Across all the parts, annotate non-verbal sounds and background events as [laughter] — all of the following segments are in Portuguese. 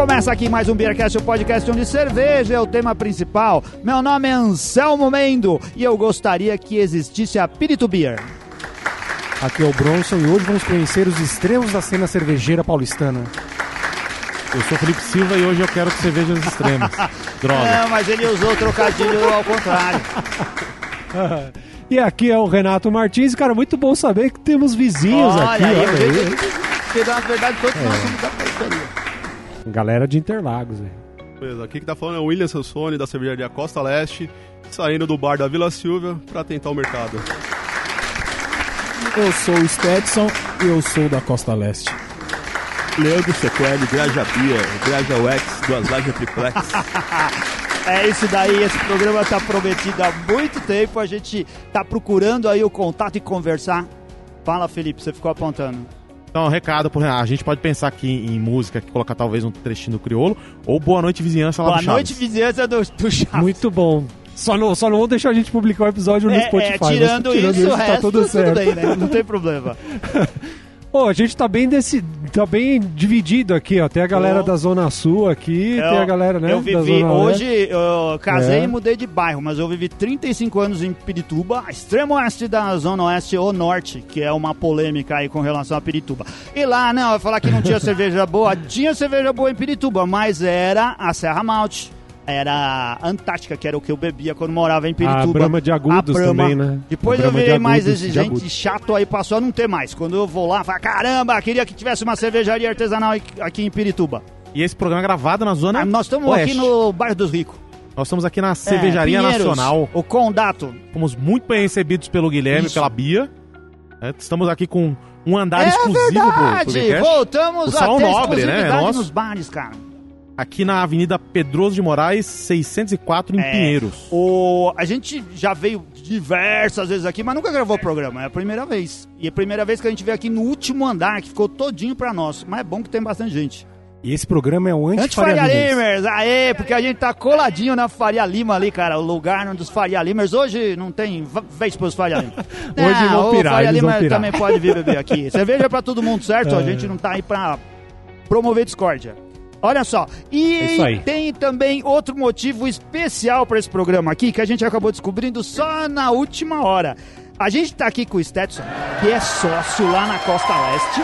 começa aqui mais um Beercast, o podcast onde cerveja é o tema principal. Meu nome é Anselmo Mendo e eu gostaria que existisse a Pirito Beer. Aqui é o Bronson e hoje vamos conhecer os extremos da cena cervejeira paulistana. Eu sou Felipe Silva e hoje eu quero que cervejas extremas. [laughs] Droga. Não, mas ele usou o trocadilho ao contrário. E aqui é o Renato Martins, cara, muito bom saber que temos vizinhos Olha aqui. olha o aí. jeito que dá uma verdade todos nós somos da. Galera de Interlagos. aí. Beleza, aqui que tá falando é o William Sansone, da cervejaria Costa Leste, saindo do bar da Vila Silvia pra tentar o mercado. Eu sou o Stetson e eu sou da Costa Leste. Leandro Sequelli, Graja Bia, Graja Wex, Duas Lajes Triplex. [laughs] É isso daí, esse programa tá prometido há muito tempo, a gente tá procurando aí o contato e conversar. Fala, Felipe, você ficou apontando. Então, recado pro Renato. A gente pode pensar aqui em música, que colocar talvez um trechinho do criolo, ou Boa Noite Vizinhança lá Boa do Chaves. noite, vizinhança do, do Chaves. Muito bom. Só não, só não vão deixar a gente publicar o episódio no É, Spotify. é, mas tirando, isso, o tá resto, tudo tudo, certo. bem, né? Não tem problema. [laughs] Pô, a gente tá bem desse, tá bem dividido aqui, ó. Tem a galera da Zona Sul aqui, Eu- tem a galera, né? Eu da vivi, hoje eu casei É. e mudei de bairro, mas eu vivi 35 anos em Pirituba, extremo oeste da zona oeste ou norte, que é uma polêmica aí com relação a Pirituba. E lá, não, eu falar que não tinha [laughs] cerveja boa, tinha cerveja boa em Pirituba, mas era a Serra Malte. Era a Antártica, que era o que eu bebia quando morava em Pirituba. A Brahma de Agudos também, né? Depois eu Brahma de virei mais exigente e chato, aí passou a não ter mais. Quando eu vou lá, falo, caramba, queria que tivesse uma cervejaria artesanal aqui em Pirituba. E esse programa é gravado na zona Ah, nós estamos oeste. aqui no bairro dos ricos. Nós estamos aqui na Cervejaria É, Pinheiros, Nacional. O Condato. Fomos muito bem recebidos pelo Guilherme, Isso. pela Bia. É, Estamos aqui com um andar é exclusivo pro, pro verdade! Beercast. Voltamos O a ter Nobre, né? exclusividade Nosso. nos bares, cara. Aqui na Avenida Pedroso de Moraes, 604, em É. Pinheiros. O, a gente já veio diversas vezes aqui, mas nunca gravou o programa. É a primeira vez. E é a primeira vez que a gente veio aqui no último andar, que ficou todinho pra nós. Mas é bom que tem bastante gente. E esse programa é o Anti-Faria Anti-Faria Limers. Limers, aê, porque a gente tá coladinho na Faria Lima ali, cara, o lugar um dos Faria Limers. Hoje não tem vez pros Faria Limers. [laughs] Hoje vão o pirar, Faria eles vão Lima também pode vir beber aqui. [laughs] Cerveja é pra todo mundo, certo? A É. gente não tá aí pra promover discórdia. Olha só, e É tem também outro motivo especial pra esse programa aqui, que a gente acabou descobrindo só na última hora. A gente tá aqui com o Stetson, que é sócio lá na Costa Leste,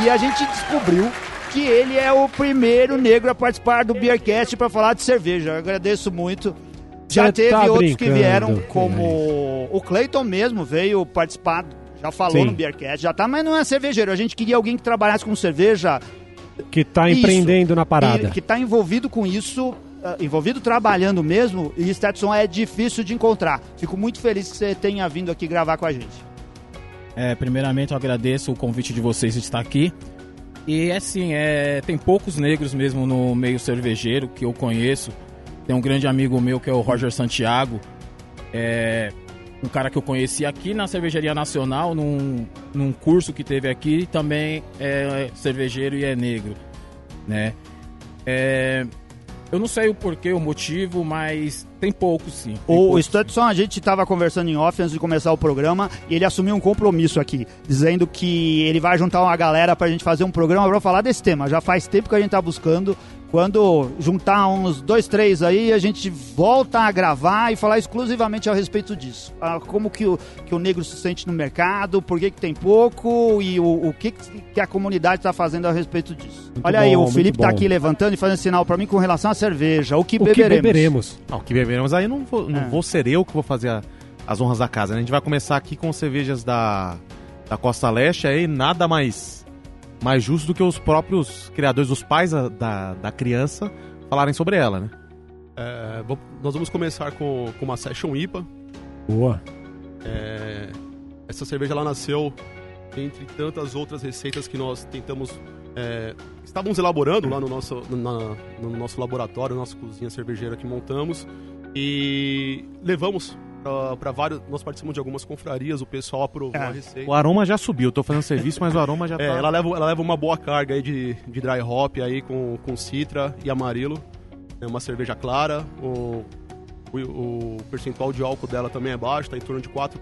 e a gente descobriu que ele é o primeiro negro a participar do Beercast para falar de cerveja. Eu agradeço muito. Já Você teve tá outros que vieram, como o Clayton mesmo veio participar, já falou Sim. no Beercast, já tá, mas não é cervejeiro. A gente queria alguém que trabalhasse com cerveja, Que tá Isso. empreendendo na parada. e que tá envolvido com isso, ah, envolvido trabalhando mesmo, e Stetson é difícil de encontrar. Fico muito feliz que você tenha vindo aqui gravar com a gente. É, primeiramente eu agradeço o convite de vocês de estar aqui. E assim, é, tem poucos negros mesmo no meio cervejeiro que eu conheço. Tem um grande amigo meu que é o Roger Santiago. É um cara que eu conheci aqui na Cervejaria Nacional, num, num curso que teve aqui, também é cervejeiro e é negro, né? É, eu não sei o porquê, o motivo, mas tem poucos sim. Tem O, o poucos. Stetson, a gente estava conversando em off antes de começar o programa e ele assumiu um compromisso aqui, dizendo que ele vai juntar uma galera pra gente fazer um programa pra falar desse tema. Já faz tempo que a gente tá buscando. Quando juntar uns dois, três aí, a gente volta a gravar e falar exclusivamente a respeito disso. Ah, como que o, que o negro se sente no mercado, por que, que tem pouco e o, o que, que a comunidade está fazendo a respeito disso. Muito Olha aí, bom, o Felipe tá bom. aqui levantando e fazendo sinal pra mim com relação à cerveja. O que O que beberemos? beberemos? Não, o que beberemos aí não, vou, não É. vou ser eu que vou fazer a- as honras da casa. né? A gente vai começar aqui com cervejas da, da Costa Leste, aí nada mais, mais justo do que os próprios criadores, os pais da, da, da criança, falarem sobre ela, né? É, vou- nós vamos começar com, com uma Session IPA. Boa. É, essa cerveja ela nasceu entre tantas outras receitas que nós tentamos. é, estávamos elaborando lá no nosso, na- no nosso laboratório, na nossa cozinha cervejeira que montamos. E levamos para vários. Nós participamos de algumas confrarias, o pessoal aprovou É. a receita. O aroma já subiu, eu tô fazendo serviço, mas o aroma já [laughs] tá... É, ela leva, ela leva uma boa carga aí de, de dry hop aí com, com citra e amarelo. É uma cerveja clara. O, o, o percentual de álcool dela também é baixo, tá em torno de 4%.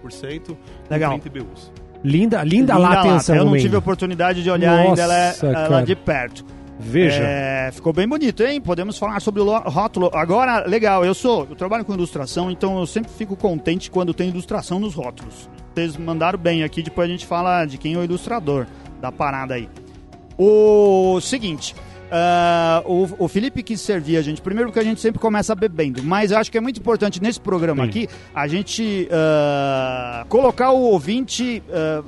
com Legal. 30 IBUs. Linda, linda, Linda lata, lata. Eu não tive a oportunidade de olhar ainda ela, Nossa, ela cara. de perto. Veja. É, ficou bem bonito, hein? Podemos falar sobre o lo- rótulo. Agora, legal, eu sou, eu trabalho com ilustração, então eu sempre fico contente quando tem ilustração nos rótulos. Vocês mandaram bem aqui, depois a gente fala de quem é o ilustrador da parada aí. O seguinte, ah, o, o Felipe quis servir a gente primeiro porque a gente sempre começa bebendo, mas eu acho que é muito importante nesse programa Sim. aqui a gente ah, colocar o ouvinte ah,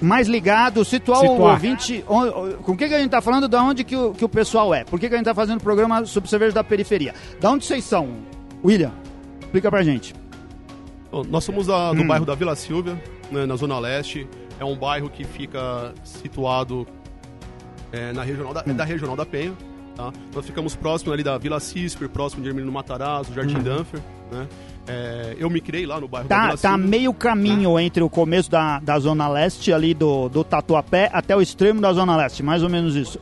mais ligado, situar, o Situar. ouvinte on- com o que, que a gente tá falando, da onde que o, que o pessoal é, por que, que a gente tá fazendo o programa sobre cerveja da periferia. Da onde vocês são? William, explica pra gente. Nós somos da- do Hum. bairro da Vila Silvia, né, na Zona Leste. É um bairro que fica situado é, na regional da, é da Regional da Penha. tá? Nós ficamos próximo ali da Vila Cisper, próximo de Hermínio Matarazzo, Jardim Danfer. Né? É, eu me criei lá no bairro da Tá, Vila tá meio caminho entre o começo da, da Zona Leste, ali do, do Tatuapé, até o extremo da Zona Leste, mais ou menos isso.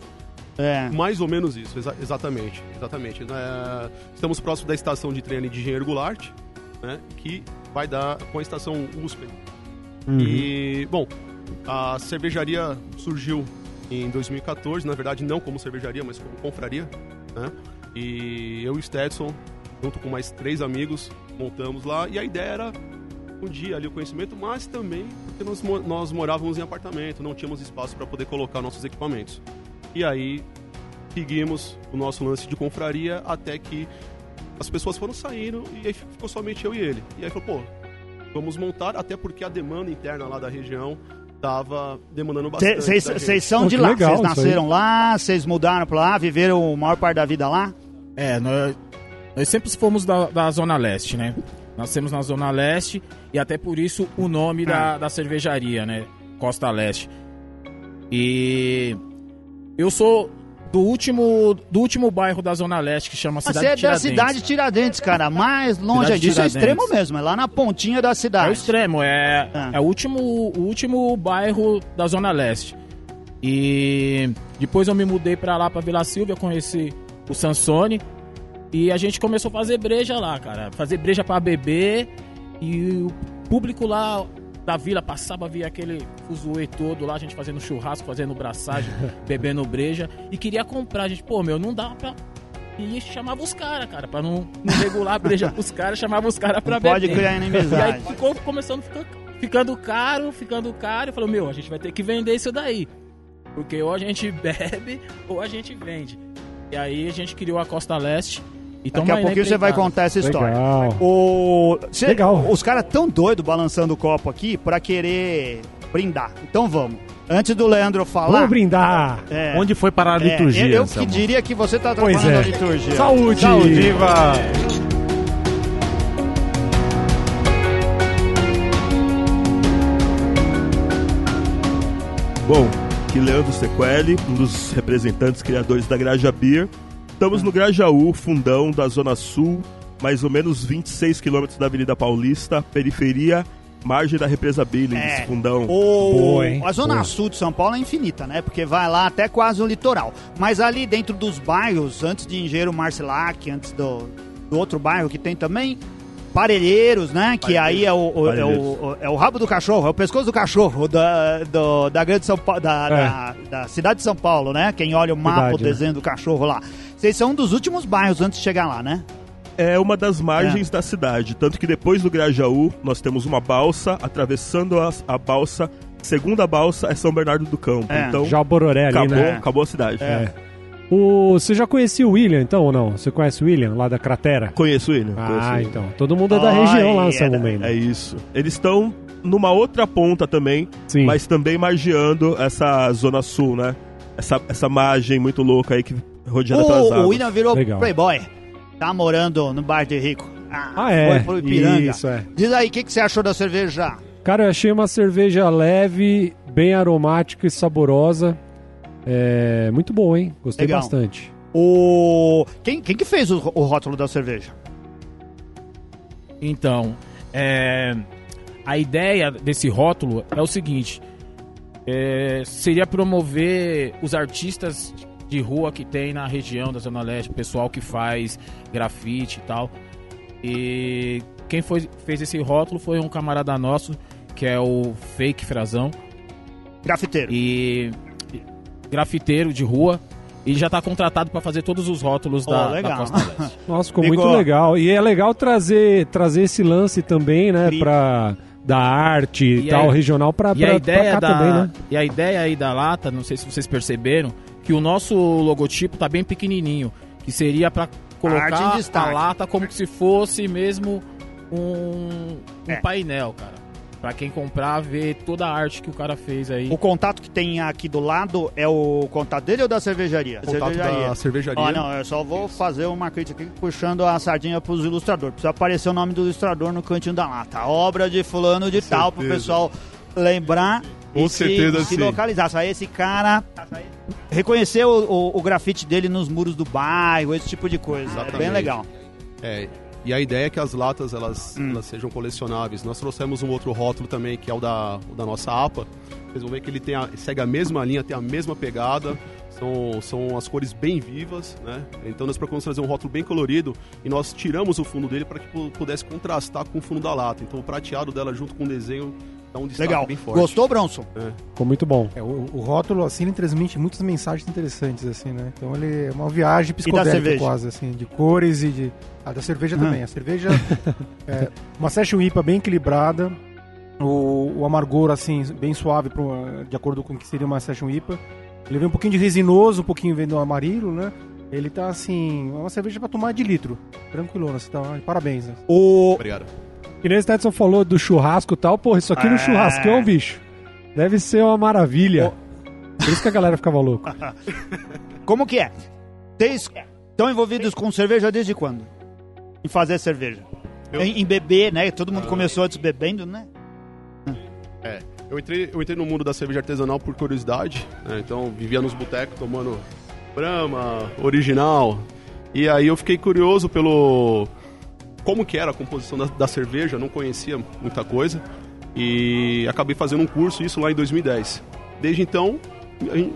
É. Mais ou menos isso, exa- exatamente. exatamente. É, estamos próximo da estação de trem de Engenheiro Goulart, né, que vai dar com a estação USP. Uhum. E, bom, a cervejaria surgiu em 2014, na verdade não como cervejaria, mas como confraria, né? E eu e o Stetson, junto com mais três amigos, montamos lá e a ideia era um dia ali o conhecimento, mas também porque nós, nós morávamos em apartamento, não tínhamos espaço para poder colocar nossos equipamentos. E aí seguimos o nosso lance de confraria até que as pessoas foram saindo e aí ficou somente eu e ele. E aí falou, pô, vamos montar, até porque a demanda interna lá da região tava demandando bastante. Vocês são de que lá, vocês nasceram lá, vocês mudaram pra lá, viveram a maior parte da vida lá? É, nós, nós sempre fomos da, da Zona Leste, né? Nascemos na Zona Leste e até por isso o nome Ah. da, da cervejaria, né? Costa Leste. E eu sou do último, do último bairro da Zona Leste que chama Cidade Você é da Tiradentes. cidade de Tiradentes, cara, mais longe Cidade disso é Tiradentes. extremo mesmo, é lá na pontinha da É o cidade. extremo, é, Ah. é o, último, o último bairro da Zona Leste. E depois eu me mudei pra lá, pra Vila Silvia, conheci o Sansone. E a gente começou a fazer breja lá, cara. Fazer breja pra beber. E o público lá da vila passava, via aquele fuzuê todo lá, a gente fazendo churrasco, fazendo braçagem, [laughs] bebendo breja. E queria comprar. A gente, pô, meu, não dá pra. E chamava os caras, cara, pra não, não regular a breja pros caras, chamava os caras pra Não beber. pode criar E aí inimizade. ficou começando a ficar, ficando caro, ficando caro. Eu falei, meu, a gente vai ter que vender isso daí. Porque ou a gente [laughs] bebe ou a gente vende. E aí a gente criou a Costa Leste. E Daqui a pouquinho você vai contar essa história. Legal. O... cê- Legal. Os caras tão doidos balançando o copo aqui pra querer brindar. Então vamos. Antes do Leandro falar. Vamos brindar. é, Onde foi parar a é, liturgia? eu eu que diria que você tá Pois atrapalhando é. a liturgia. Saúde. Saúde. Viva! Bom, aqui Leandro Sequeli, um dos representantes criadores da Graja Beer. Estamos no Grajaú, fundão da Zona Sul, mais ou menos 26 quilômetros da Avenida Paulista, periferia, margem da represa Billings, É. fundão. O... Boa, hein? A zona Boa. sul de São Paulo é infinita, né? Porque vai lá até quase o litoral. Mas ali dentro dos bairros, antes de Engenheiro Marcilac, antes do, do outro bairro que tem também, Parelheiros, né? Que aí é o, o- é, o, é o rabo do cachorro, é o pescoço do cachorro da, do- da grande São Paulo, da, É. da, da cidade de São Paulo, né? Quem olha o mapa, Verdade, o desenho do cachorro lá. Vocês são um dos últimos bairros antes de chegar lá, né? É uma das margens da cidade, tanto que depois do Grajaú nós temos uma balsa, atravessando a, a balsa, segunda balsa é São Bernardo do Campo. É. Então, Já o Bororé ali, acabou, né? acabou a cidade. É. O, você já conhecia o William, então, ou não? Você conhece o William, lá da cratera? Conheço ele. conheço Ah, ele. então. Todo mundo é da Ai, região lá, é São Momento. É isso. Eles estão numa outra ponta também, Sim. mas também margeando essa zona sul, né? Essa, essa margem muito louca aí que rodeada pelas O, o. William virou Legal. playboy. Tá morando no bar de rico. Ah, é. Foi pro Ipiranga. Isso, é. Diz aí, o que, que você achou da cerveja? Cara, eu achei uma cerveja leve, bem aromática e saborosa. É muito bom, hein? Gostei Legal. bastante. O... Quem, quem que fez o, o rótulo da cerveja? Então, é, a ideia desse rótulo é o seguinte: é, seria promover os artistas de rua que tem na região da Zona Leste, pessoal que faz grafite e tal. E quem foi, fez esse rótulo foi um camarada nosso, que é o Fake Frazão, Grafiteiro. e grafiteiro de rua. e já tá contratado para fazer todos os rótulos Pô, da, legal. da Costa Leste. [laughs] Nossa, ficou Ficou. muito legal. E é legal trazer, trazer esse lance também, né, pra da arte e tal, aí- regional pra, E pra, a pra ideia cá da também, né? e a ideia aí da lata, não sei se vocês perceberam, que o nosso logotipo tá bem pequenininho, que seria para colocar destaque. a lata como se fosse mesmo um, um É. painel, cara. Pra quem comprar ver toda a arte que o cara fez aí. O contato que tem aqui do lado é o contato dele ou da cervejaria? Contato da cervejaria. Ó, não, eu só vou fazer uma crítica aqui puxando a sardinha pros ilustradores. Precisa aparecer o nome do ilustrador no cantinho da lata. Obra de fulano de tal, pro certeza. pessoal lembrar Com e certeza, se, se sim. localizar. Só esse cara reconhecer o, o- o grafite dele nos muros do bairro, esse tipo de coisa. É bem Exatamente. legal. É, e a ideia é que as latas elas, Hum. elas sejam colecionáveis. Nós trouxemos um outro rótulo também, que é o da, o da nossa APA. Vocês vão ver que ele tem a- segue a mesma linha, tem a mesma pegada. São, são as cores bem vivas, né? Então nós procuramos trazer um rótulo bem colorido e nós tiramos o fundo dele para que pu- pudesse contrastar com o fundo da lata. Então o prateado dela junto com o desenho dá um destaque Legal. bem forte. Gostou, Bronson? Ficou muito bom. É, o, o rótulo, assim, ele transmite muitas mensagens interessantes, assim, né? Então ele é uma viagem psicodélica quase, assim, de cores e de... Ah, da cerveja também. A cerveja [laughs] é uma session IPA bem equilibrada, o, o amargor, assim, bem suave, pro, de acordo com o que seria uma session IPA. Ele vem um pouquinho de resinoso, um pouquinho vem do amarilo, né? Ele tá, assim, é uma cerveja pra tomar de litro. Tranquilona, você tá... Parabéns, né? O... Obrigado. Que nem o Stetson falou do churrasco e tal, porra, isso aqui É. no churrascão, bicho, deve ser uma maravilha. Por isso que a galera ficava louca. [laughs] Como que é? Vocês estão envolvidos com cerveja desde quando? Em fazer cerveja? Eu- Em, em beber, né? Todo mundo começou antes bebendo, né? É, eu entrei, eu entrei no mundo da cerveja artesanal por curiosidade, né? Então vivia nos botecos tomando Brahma, original. E aí eu fiquei curioso pelo como que era a composição da, da cerveja, não conhecia muita coisa. E acabei fazendo um curso, isso lá em 2010. Desde então,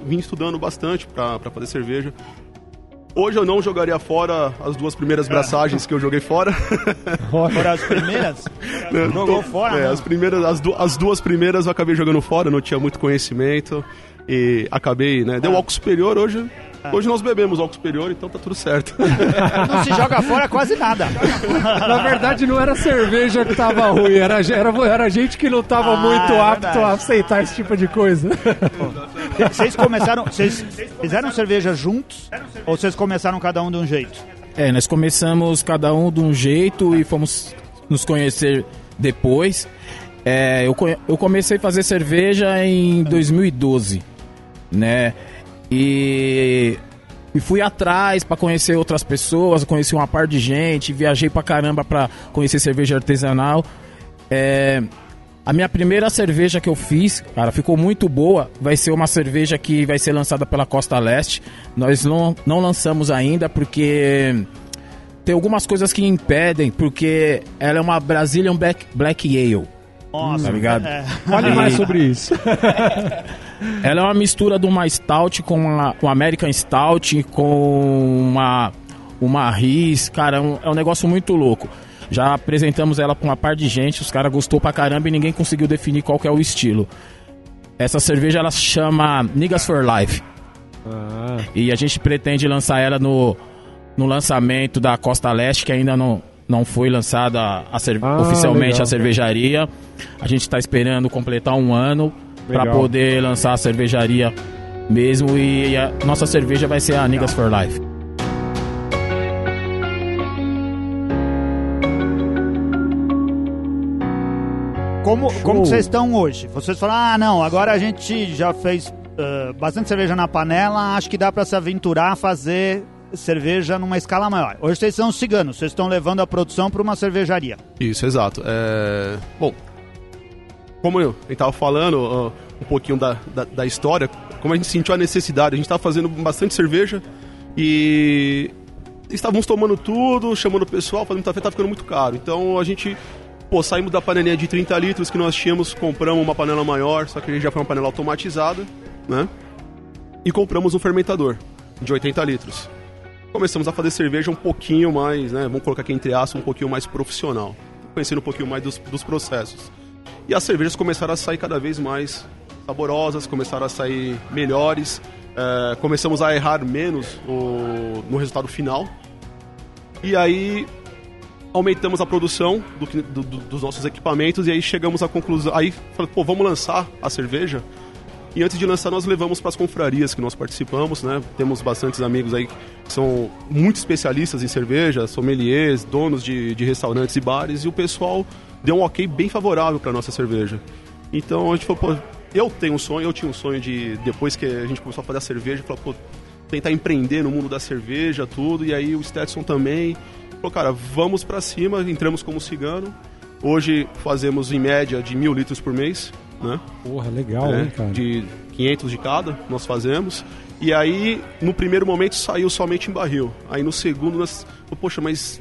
vim estudando bastante para fazer cerveja. Hoje eu não jogaria fora as duas primeiras braçagens que eu joguei fora. [laughs] Foram as primeiras? [laughs] Jogou fora, É, né? as, primeiras, as, du- as duas primeiras eu acabei jogando fora, não tinha muito conhecimento. E acabei, né? Deu álcool superior hoje. Hoje nós bebemos álcool superior, então tá tudo certo. Não se joga fora quase nada. Na verdade, não era cerveja que tava ruim, era, era, era gente que não tava Ah, muito é apto verdade. a aceitar esse tipo de coisa. Vocês começaram. Vocês fizeram cerveja juntos? Ou vocês começaram cada um de um jeito? É, nós começamos cada um de um jeito e fomos nos conhecer depois. É, eu, eu comecei a fazer cerveja em 2012, né? E, e fui atrás para conhecer outras pessoas, conheci uma par de gente, viajei pra caramba pra conhecer cerveja artesanal. É, a minha primeira cerveja que eu fiz, cara, ficou muito boa. Vai ser uma cerveja que vai ser lançada pela Costa Leste. Nós não, não lançamos ainda porque tem algumas coisas que impedem, porque ela é uma Brazilian Black, Black Ale. Nossa, Tá ligado? é. Fale mais sobre isso. [laughs] Ela é uma mistura de uma Stout com uma, com American Stout, com uma, uma Riz. Cara, é um, é um negócio muito louco. Já apresentamos ela pra uma par de gente, os caras gostou pra caramba e ninguém conseguiu definir qual que é o estilo. Essa cerveja ela se chama Niggas for Life. Ah, E a gente pretende lançar ela no, no lançamento da Costa Leste, que ainda não, não foi lançada a cer- Ah, oficialmente legal. a cervejaria. A gente está esperando completar um ano para poder lançar a cervejaria mesmo. E a nossa cerveja vai ser a Niggas for Life. Como, Show. como vocês estão hoje? Vocês falam, ah, não, agora a gente já fez ah, bastante cerveja na panela, acho que dá pra se aventurar a fazer cerveja numa escala maior. Hoje vocês são ciganos, vocês estão levando a produção para uma cervejaria. Isso, exato. É... Bom, como eu estava falando ó, um pouquinho da, da, da história, como a gente sentiu a necessidade, a gente estava fazendo bastante cerveja e estávamos tomando tudo, chamando o pessoal, fazendo café, tá ficando muito caro. Então a gente, pô, saímos da panelinha de 30 litros que nós tínhamos, compramos uma panela maior, só que a gente já foi uma panela automatizada, né? E compramos um fermentador de 80 litros. Começamos a fazer cerveja um pouquinho mais, né? Vamos colocar aqui entre aspas, um pouquinho mais profissional. Conhecendo um pouquinho mais dos, dos processos. E as cervejas começaram a sair cada vez mais saborosas, começaram a sair melhores. é, começamos a errar menos o- no resultado final. E aí aumentamos a produção do do- dos nossos equipamentos e aí chegamos à conclusão. Aí falei, pô, vamos lançar a cerveja. E antes de lançar, nós levamos para as confrarias que nós participamos, né? Temos bastantes amigos aí que são muito especialistas em cerveja, sommeliers, donos de, de restaurantes e bares, e o pessoal deu um ok bem favorável para nossa cerveja. Então a gente falou, pô, eu tenho um sonho, eu tinha um sonho de, depois que a gente começou a fazer a cerveja, falar, pô, tentar empreender no mundo da cerveja, tudo, e aí o Stetson também. Falou, cara, vamos para cima, entramos como cigano. Hoje fazemos em média de mil litros por mês, né? Porra, legal, É, hein, cara? De 500 de cada, nós fazemos. E aí, no primeiro momento, saiu somente em barril. Aí no segundo, nós. Poxa, mas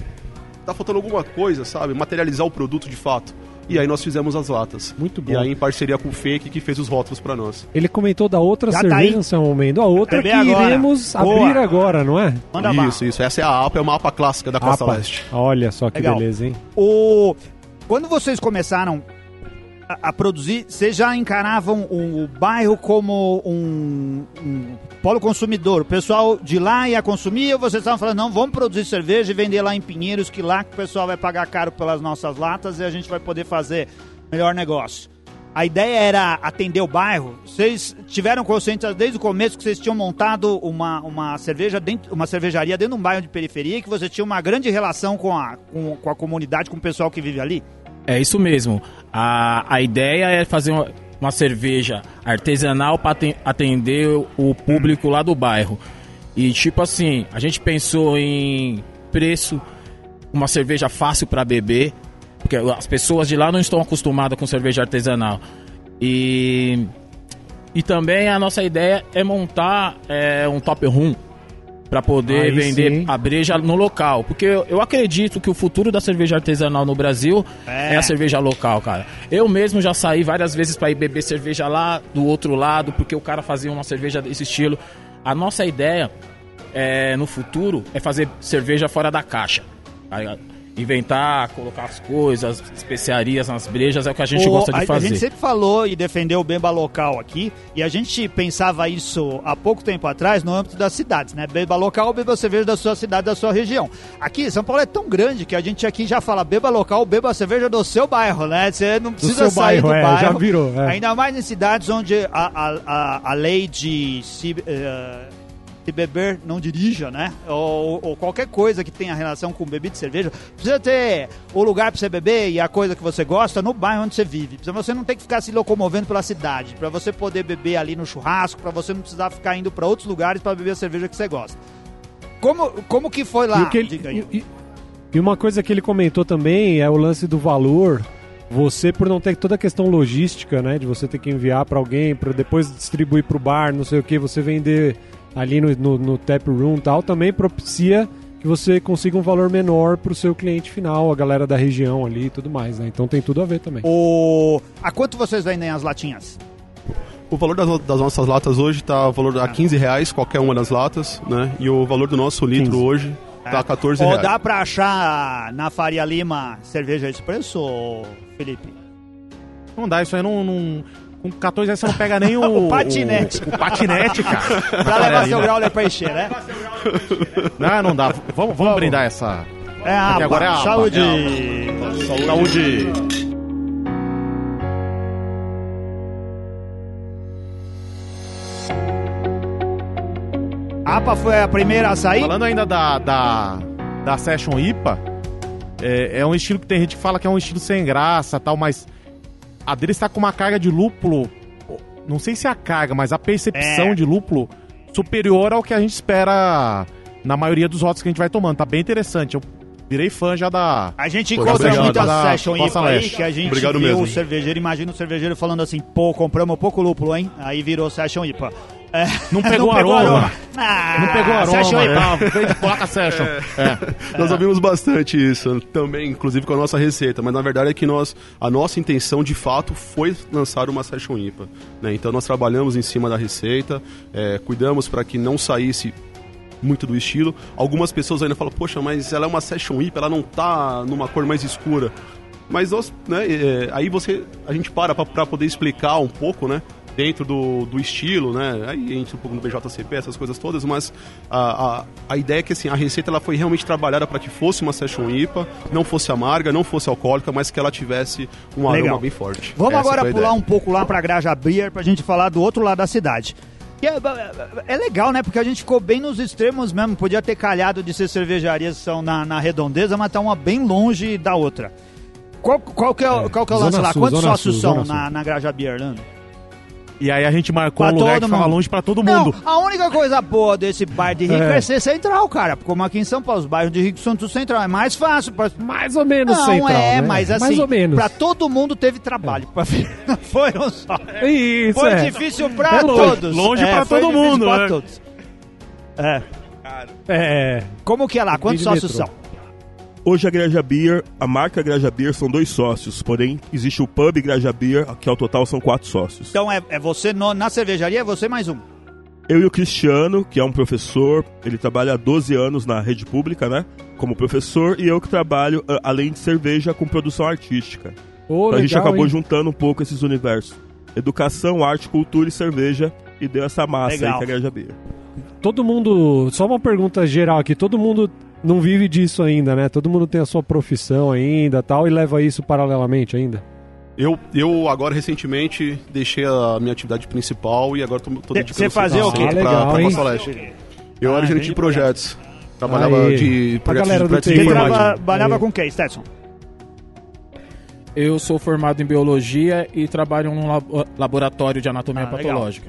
tá faltando alguma coisa, sabe? Materializar o produto de fato. E aí nós fizemos as latas. Muito bom. E aí, em parceria com o Fake, que fez os rótulos para nós. Ele comentou da outra Já tá cerveja no seu momento. A outra que Beber agora. iremos Boa. abrir agora, não é? Manda isso, isso. Essa é a APA, é uma APA clássica da Costa Apa. Leste. Olha só que Legal. beleza, hein? O... Quando vocês começaram a, produzir, vocês já encaravam o, o bairro como um, um polo consumidor? O pessoal de lá ia consumir ou vocês estavam falando, não, vamos produzir cerveja e vender lá em Pinheiros, que lá que o pessoal vai pagar caro pelas nossas latas e a gente vai poder fazer melhor negócio? A ideia era atender o bairro. Vocês tiveram consciência desde o começo que vocês tinham montado uma, uma cerveja dentro, uma cervejaria dentro de um bairro de periferia, que você tinha uma grande relação com a, com, com a comunidade, com o pessoal que vive ali? É isso mesmo. A, a ideia é fazer uma, uma cerveja artesanal para atender o público lá do bairro. E tipo assim, a gente pensou em preço, uma cerveja fácil para beber, porque as pessoas de lá não estão acostumadas com cerveja artesanal. E e também a nossa ideia é montar é, um top room para poder Aí vender sim. a breja no local, porque eu, acredito que o futuro da cerveja artesanal no Brasil É. é, a cerveja local, cara. Eu mesmo já saí várias vezes para ir beber cerveja lá do outro lado, porque o cara fazia uma cerveja desse estilo. A nossa ideia é, no futuro é fazer cerveja fora da caixa. tá ligado? Inventar, colocar as coisas, especiarias nas brejas, é o que a gente O- gosta a, de fazer. A gente sempre falou e defendeu o Bemba local aqui, e a gente pensava isso há pouco tempo atrás no âmbito das cidades, né? Beba local, beba cerveja da sua cidade, da sua região. Aqui, São Paulo é tão grande que a gente aqui já fala beba local, beba cerveja do seu bairro, né? Você não precisa seu sair bairro, do é, bairro. já virou, é. Ainda mais em cidades onde a, a, a, a lei de se, se beber não dirija, né? Ou, ou qualquer coisa que tenha relação com bebida e cerveja, precisa ter o lugar para você beber e a coisa que você gosta no bairro onde você vive. Você não ter que ficar se locomovendo pela cidade, para você poder beber ali no churrasco, para você não precisar ficar indo para outros lugares para beber a cerveja que você gosta. Como, como que foi lá? E, ele- e- e uma coisa que ele comentou também é o lance do valor. Você, por não ter toda a questão logística, né? De você ter que enviar para alguém, para depois distribuir para o bar, não sei o que, você vender ali no, no, no tap room e tal, também propicia que você consiga um valor menor para o seu cliente final, a galera da região ali e tudo mais, né? Então tem tudo a ver também. O... A quanto vocês vendem as latinhas? O valor das, das nossas latas hoje tá o valor a 15 reais, qualquer uma das latas, né? E o valor do nosso litro 15. hoje tá a 14 Ou reais. dá pra achar na Faria Lima cerveja expresso, Felipe? Não dá, isso aí não. não- com 14 anos você não pega nem o. [laughs] O patinete. O, o patinete, cara. [laughs] Pra levar seu grau pra encher, né? Não, não dá. Vamos, vamos brindar essa. É a Porque agora é a aba, Saúde. Saúde. A APA foi a primeira a sair? Falando ainda da, da, da Session IPA, é, é um estilo que tem gente que fala que é um estilo sem graça tal, mas a dele está com uma carga de lúpulo. Não sei se é a carga, mas a percepção É. de lúpulo superior ao que a gente espera na maioria dos votos que a gente vai tomando. Tá bem interessante. Eu virei fã já da. A gente Pô, encontra obrigado. muita Da session IPA aí que a gente Obrigado vê mesmo. o cervejeiro, imagina o cervejeiro falando assim, pô, compramos pouco lúpulo, hein? Aí virou session IPA. É, Não [laughs] pegou aroma. Ah, Não pegou aroma, Session IPA. tá? Veio de placa Session. É. Nós ouvimos bastante isso, também, inclusive com a nossa receita, mas na verdade é que nós, a nossa intenção de fato foi lançar uma Session IPA. né? Então nós trabalhamos em cima da receita, é, cuidamos para que não saísse muito do estilo. Algumas pessoas ainda falam, poxa, mas ela é uma Session IPA, ela não tá numa cor mais escura. Mas nós, né, é, aí você, a gente para para poder explicar um pouco, né? dentro do, do estilo, né? Aí entra um pouco no BJCP, essas coisas todas, mas a, a, a ideia é que assim, a receita ela foi realmente trabalhada para que fosse uma Session IPA, não fosse amarga, não fosse alcoólica, mas que ela tivesse um Legal. aroma bem forte. Vamos Essa agora a pular um pouco lá pra Graja Beer pra gente falar do outro lado da cidade. É, é legal, né? Porque a gente ficou bem nos extremos mesmo. Podia ter calhado de ser cervejarias que são na, na redondeza, mas tá uma bem longe da outra. Qual, qual que é, o- É, qual que é o Zona lance lá? Sul, Quantos sócios Sul, são na, na Graja Beer? E aí a gente marcou Pra um lugar que ficava longe pra todo Não, mundo. a única coisa boa desse bairro de rico é. É. ser central, cara. Como aqui em São Paulo, os bairros de rico são tudo central. É mais fácil. Pra... Mais ou menos Não, central, é, né? mas assim, Mais ou menos. pra todo mundo teve trabalho. Pra... [laughs] Não foram só. Isso, Foi é. difícil pra É todos. longe É, pra foi todo mundo, pra né? todos. É. É, Como que é lá? Quantos sócios são? Hoje a Graja Beer, a marca Graja Beer são dois sócios, porém existe o pub Graja Beer, que ao total são quatro sócios. Então é, é você no- na cervejaria, é você mais um. Eu e o Cristiano, que é um professor, ele trabalha há 12 anos na rede pública, né? Como professor, e eu que trabalho, a- além de cerveja, com produção artística. Ô, Então a gente legal, acabou hein? juntando um pouco esses universos. Educação, arte, cultura e cerveja, e deu essa massa Legal. aí que é a Graja Beer. Todo mundo. Só uma pergunta geral aqui. Todo mundo não vive disso ainda, né? Todo mundo tem a sua profissão ainda tal e leva isso paralelamente ainda. Eu, eu agora recentemente deixei a minha atividade principal e agora tô, tô dedicando cê fazia o quê? pra, Ah, legal, pra Leste. Eu Ah, era gerente de projetos. Trabalhava Aí. de projetos de projetos. Você trabalhava com quem, Stetson? Eu sou formado em biologia e trabalho num labo- laboratório de anatomia Ah, legal. patológica.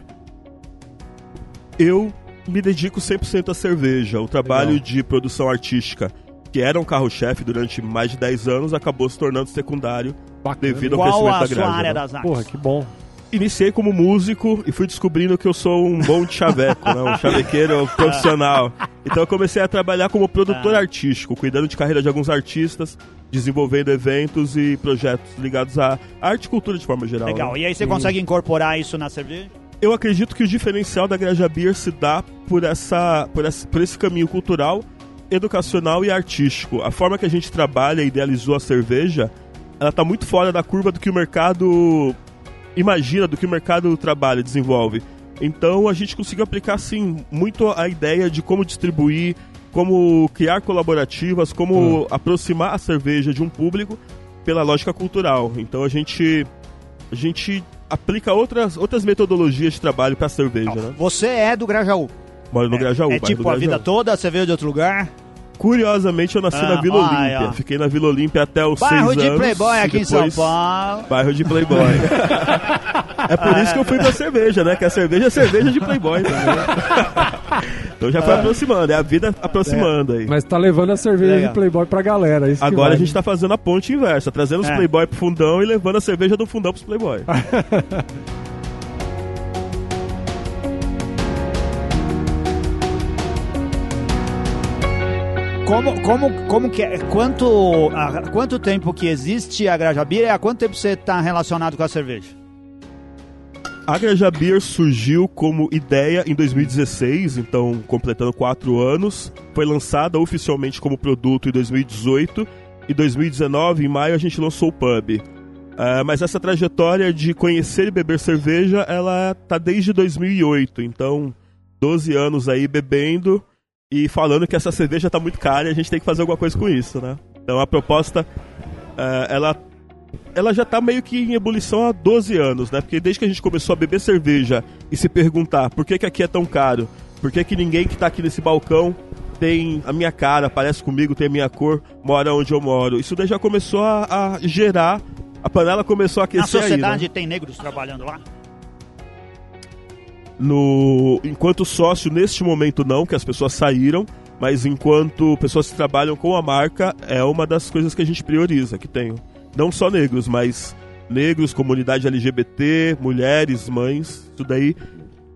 Eu me dedico 100% à cerveja. O trabalho Legal. de produção artística, que era um carro-chefe durante mais de 10 anos, acabou se tornando secundário Bacana. devido ao Qual crescimento a da sua Graja. área né? das artes? Porra, que bom. Iniciei como músico e fui descobrindo que eu sou um bom de chaveco, né? um [laughs] chavequeiro profissional. Então eu comecei a trabalhar como produtor Ah. artístico, cuidando de carreira de alguns artistas, desenvolvendo eventos e projetos ligados à arte e cultura de forma geral. Legal. né? E aí você consegue incorporar isso na cerveja? Eu acredito que o diferencial da Graja Beer se dá por, essa, por, esse, por esse caminho cultural, educacional e artístico. A forma que a gente trabalha e idealizou a cerveja, ela está muito fora da curva do que o mercado imagina, do que o mercado trabalha, desenvolve. Então a gente conseguiu aplicar assim muito a ideia de como distribuir, como criar colaborativas, como aproximar a cerveja de um público pela lógica cultural. Então a gente a gente aplica outras, outras metodologias de trabalho para cerveja, né? Você é do Grajaú. Moro no Grajaú. é bairro tipo a vida toda, você veio de outro lugar? Curiosamente, eu nasci Ah, na Vila ai, Olímpia. ó. Fiquei na Vila Olímpia até os Bairro seis de anos. Playboy e aqui em São Paulo. Bairro de Playboy. [laughs] é por isso que eu fui pra cerveja, né? Que a cerveja é cerveja de Playboy também. [laughs] então já foi aproximando, é a vida aproximando aí. Mas tá levando a cerveja Legal. de Playboy pra galera. Isso que Agora a gente tá fazendo a ponte inversa, trazendo os É. Playboy pro fundão e levando a cerveja do fundão pros Playboy. [laughs] Como, como, como que é? Quanto, há quanto tempo que existe a Graja Beer e há quanto tempo você está relacionado com a cerveja? A Graja Beer surgiu como ideia em 2016, então completando quatro anos. Foi lançada oficialmente como produto em 2018. E 2019, em maio, a gente lançou o pub. Ah, mas essa trajetória de conhecer e beber cerveja, ela tá desde 2008. Então, 12 anos aí bebendo e falando que essa cerveja tá muito cara e a gente tem que fazer alguma coisa com isso, né? Então a proposta, ah, ela ela já tá meio que em ebulição há 12 anos, né? Porque desde que a gente começou a beber cerveja e se perguntar por que, que aqui é tão caro, por que, que ninguém que tá aqui nesse balcão tem a minha cara, parece comigo, tem a minha cor, mora onde eu moro. Isso daí já começou a, a gerar, a panela começou a Na aquecer aí, sociedade né? tem negros trabalhando lá? No, enquanto sócio, neste momento não, que as pessoas saíram, mas enquanto pessoas que trabalham com a marca, é uma das coisas que a gente prioriza, que tem. Não só negros, mas negros, comunidade LGBT, mulheres, mães, isso daí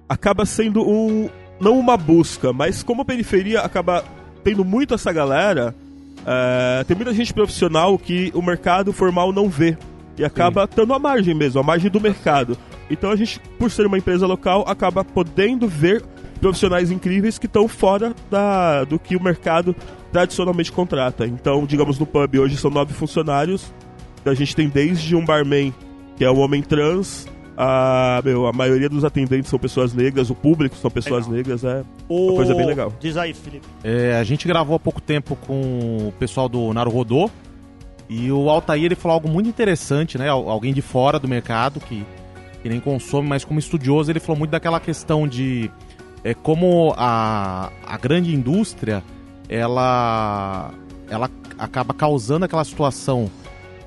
acaba sendo um. não uma busca, mas como a periferia acaba tendo muito essa galera, é, tem muita gente profissional que o mercado formal não vê. E acaba estando à margem mesmo, à margem do mercado. Então a gente, por ser uma empresa local, acaba podendo ver profissionais incríveis que estão fora da, do que o mercado tradicionalmente contrata. Então, digamos, no pub hoje são nove funcionários. A gente tem desde um barman, que é um homem trans, A, meu, a maioria dos atendentes são pessoas negras, o público são pessoas Legal. negras, é O... uma coisa bem legal. Diz aí, Felipe. É, a gente gravou há pouco tempo com o pessoal do Naruhodô e o Altair ele falou algo muito interessante, né? Al- Alguém de fora do mercado que, que nem consome, mas como estudioso ele falou muito daquela questão de é, como a, a grande indústria ela, ela acaba causando aquela situação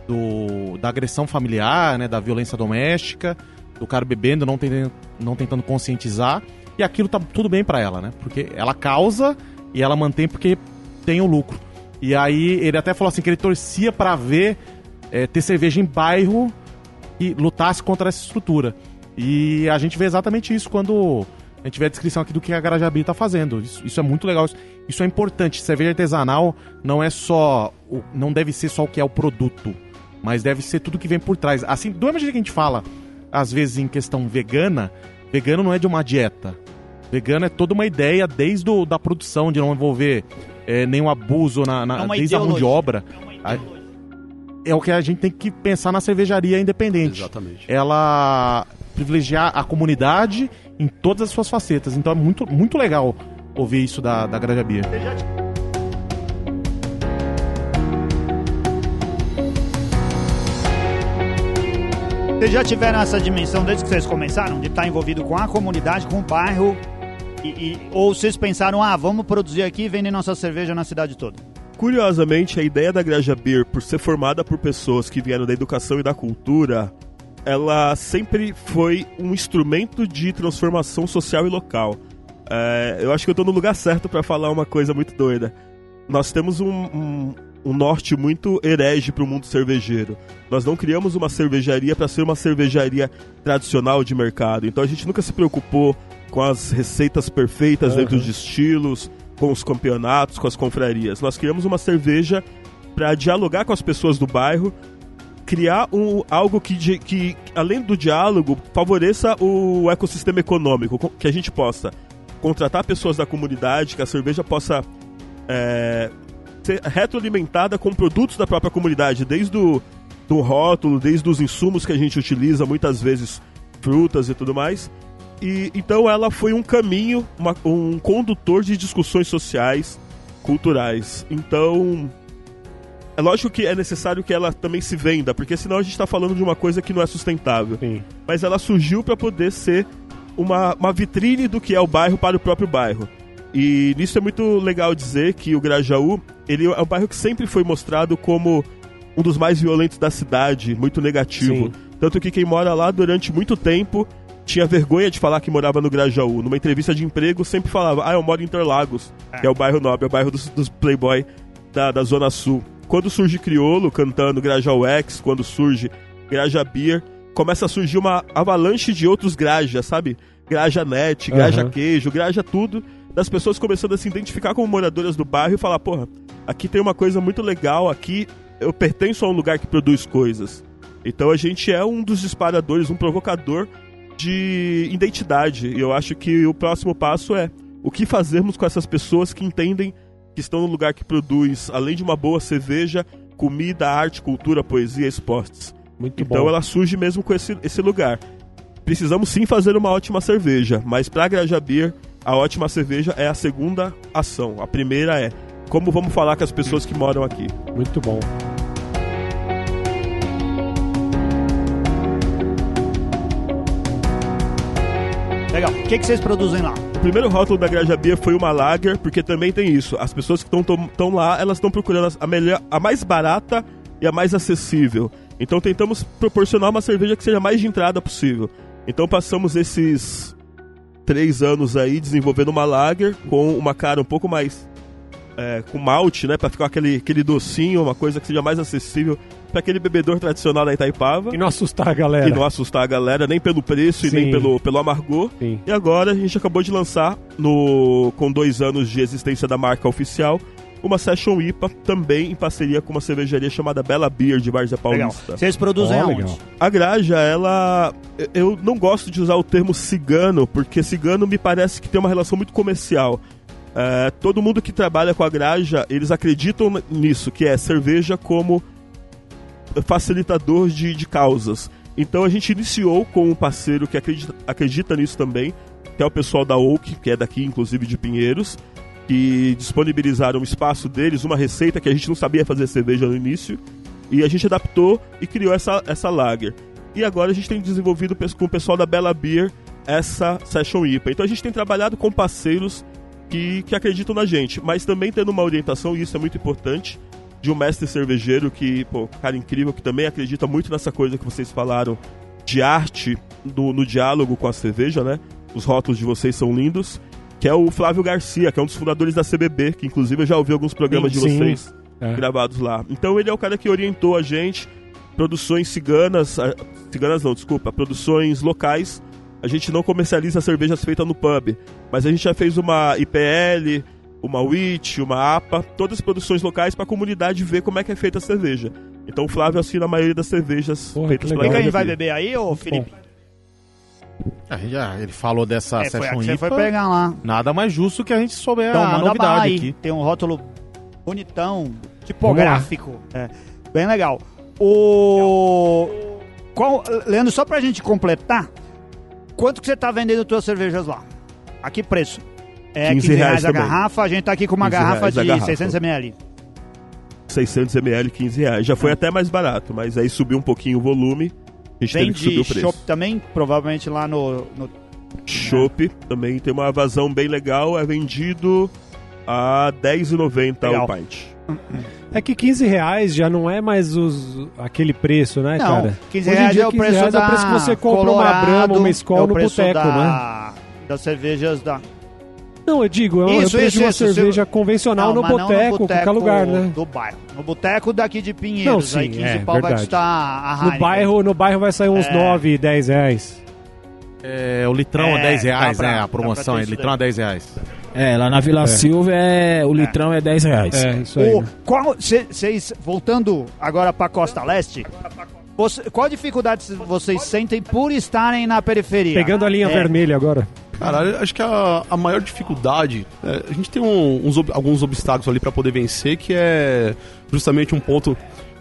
do, da agressão familiar, né? Da violência doméstica, do cara bebendo, não, tentando não tentando conscientizar e aquilo tá tudo bem pra ela, né? Porque ela causa e ela mantém porque tem o lucro. E aí ele até falou assim que ele torcia pra ver é, ter cerveja em bairro e lutasse contra essa estrutura. E a gente vê exatamente isso quando a gente vê a descrição aqui do que a Garajabi tá fazendo. Isso, isso é muito legal, isso, isso é importante. Cerveja artesanal não é só, o- não deve ser só o que é o produto, mas deve ser tudo que vem por trás. Assim, do mesmo jeito que a gente fala, às vezes em questão vegana, vegano não é de uma dieta. Vegano é toda uma ideia desde o, da produção, de não envolver é, nenhum abuso na, na- É desde a mão de obra. É. É o que a gente tem que pensar na cervejaria independente. Exatamente. Ela privilegiar a comunidade em todas as suas facetas. Então é muito, muito legal ouvir isso da, da Grajabia. Vocês já tiveram essa dimensão desde que vocês começaram? De estar envolvido com a comunidade, com o bairro? E, e- ou vocês pensaram, ah, vamos produzir aqui e vender nossa cerveja na cidade toda? Curiosamente, a ideia da Graja Beer, por ser formada por pessoas que vieram da educação e da cultura, ela sempre foi um instrumento de transformação social e local. É, eu acho que eu tô no lugar certo para falar uma coisa muito doida. Nós temos um, um, um norte muito herege para o mundo cervejeiro. Nós não criamos uma cervejaria para ser uma cervejaria tradicional de mercado. Então a gente nunca se preocupou com as receitas perfeitas dentro de estilos, com os campeonatos, com as confrarias. Nós criamos uma cerveja para dialogar com as pessoas do bairro, criar um, algo que, que, além do diálogo, favoreça o ecossistema econômico, co- que a gente possa contratar pessoas da comunidade, que a cerveja possa é, ser retroalimentada com produtos da própria comunidade, desde o do rótulo, desde os insumos que a gente utiliza, muitas vezes frutas e tudo mais. E então ela foi um caminho, uma- um condutor de discussões sociais, culturais. Então é lógico que é necessário que ela também se venda, porque senão a gente está falando de uma coisa que não é sustentável. Sim. Mas ela surgiu para poder ser uma, uma vitrine do que é o bairro para o próprio bairro. E nisso é muito legal dizer que o Grajaú, ele é um bairro que sempre foi mostrado como um dos mais violentos da cidade, muito negativo. Sim. Tanto que quem mora lá durante muito tempo tinha vergonha de falar que morava no Grajaú. Numa entrevista de emprego sempre falava, ah, eu moro em Interlagos, que é o bairro nobre, é o bairro dos, dos playboy da, da Zona Sul. Quando surge Criolo cantando Grajaú X, quando surge Graja Beer, começa a surgir uma avalanche de outros Grajas, sabe? Graja Net, Graja Aham. Queijo, Graja tudo, das pessoas começando a se identificar como moradoras do bairro e falar, porra, aqui tem uma coisa muito legal, aqui eu pertenço a um lugar que produz coisas. Então a gente é um dos disparadores, um provocador de identidade. E eu acho que o próximo passo é o que fazermos com essas pessoas que entendem que estão no lugar que produz, além de uma boa cerveja, comida, arte, cultura, poesia, esportes. Muito Então bom. ela surge mesmo com esse, esse lugar. Precisamos sim fazer uma ótima cerveja, mas para Graja Beer, a ótima cerveja é a segunda ação. A primeira é como vamos falar com as pessoas que moram aqui. Muito bom. Legal. O que, que vocês produzem lá? O primeiro rótulo da Graja Beer foi uma lager, porque também tem isso. As pessoas que estão lá, elas estão procurando a, melhor, a mais barata e a mais acessível. Então tentamos proporcionar uma cerveja que seja a mais de entrada possível. Então passamos esses três anos aí desenvolvendo uma lager com uma cara um pouco mais é, com malte, né, Pra ficar aquele, aquele docinho, uma coisa que seja mais acessível para aquele bebedor tradicional da Itaipava. E não assustar a galera. E não assustar a galera nem pelo preço e nem Sim. pelo, pelo amargor. Sim. E agora a gente acabou de lançar, no, com dois anos de existência da marca oficial, uma Session IPA, também em parceria com uma cervejaria chamada Bela Beer de Várzea Legal. Paulista. Vocês produzem Ó, aonde? legal. A Graja, ela. Eu não gosto de usar o termo cigano, porque cigano me parece que tem uma relação muito comercial. É, todo mundo que trabalha com a Graja, eles acreditam nisso, que é cerveja como facilitador de, de causas. Então a gente iniciou com um parceiro que acredita, acredita nisso também, que é o pessoal da Oak, que é daqui, inclusive de Pinheiros, que disponibilizaram um espaço deles, uma receita que a gente não sabia fazer cerveja no início, e a gente adaptou e criou essa, essa lager. E agora a gente tem desenvolvido com o pessoal da Bella Beer essa Session IPA. Então a gente tem trabalhado com parceiros que, que acreditam na gente, mas também tendo uma orientação, e isso é muito importante, de um mestre cervejeiro que, pô, cara incrível, que também acredita muito nessa coisa que vocês falaram de arte no, no diálogo com a cerveja, né? Os rótulos de vocês são lindos. Que é o Flávio Garcia, que é um dos fundadores da CBB, que inclusive eu já ouvi alguns programas Sim, de sim. vocês É. gravados lá. Então ele é o cara que orientou a gente, produções ciganas, ciganas não, desculpa, produções locais. A gente não comercializa cervejas feitas no pub, mas a gente já fez uma IPL, uma WIT, uma APA, todas produções locais para a comunidade ver como é que é feita a cerveja. Então o Flávio assina a maioria das cervejas Porra, feitas pela O que a gente Garrafa vai beber aí, ô Felipe? A gente já, ele falou dessa É, foi Session foi IPA. pegar lá. Nada mais justo que a gente souber Então a novidade aí. aqui. Tem um rótulo bonitão, tipográfico. É, bem legal. O. Qual, Leandro, só pra gente completar, quanto que você tá vendendo suas cervejas lá? A que preço? É 15, 15 reais, reais a também. garrafa, a gente tá aqui com uma 15 garrafa de garrafa. 600 ml. 600 ml, 15 reais. Já foi É. até mais barato, mas aí subiu um pouquinho o volume. A gente teve que subir Vende o preço. chopp também, provavelmente lá no, no Chopp também tem uma vazão bem legal, é vendido a R$10,90 Legal. o pint. É que 15 reais já não é mais os, aquele preço, né, Não, cara? 15 Hoje em reais dia, é o 15 preço reais da é o preço que você compra Colorado, uma Brahma, uma é Skol o no boteco, da- né? Das cervejas da... Não, eu digo, é, é o Isso, preço isso, uma isso, cerveja você- convencional no não boteco, qualquer lugar, né? do bairro. No boteco daqui de Pinheiros, Não, sim, aí 15 é, pau vai verdade. custar a No Heineken. bairro, no bairro vai sair uns É. 9, 10 reais. É, o litrão É, é 10 reais, dá pra- né? A promoção é litrão daí. é 10 reais. É, lá na Vila É. Silva é, o litrão é 10 reais. É, isso aí. O, né? qual, vocês, voltando agora pra Costa Leste, você- qual dificuldade vocês sentem por estarem na periferia? Pegando a linha É, vermelha agora. Cara, acho que a, a maior dificuldade, é, a gente tem um- uns alguns obstáculos ali para poder vencer, que é justamente um ponto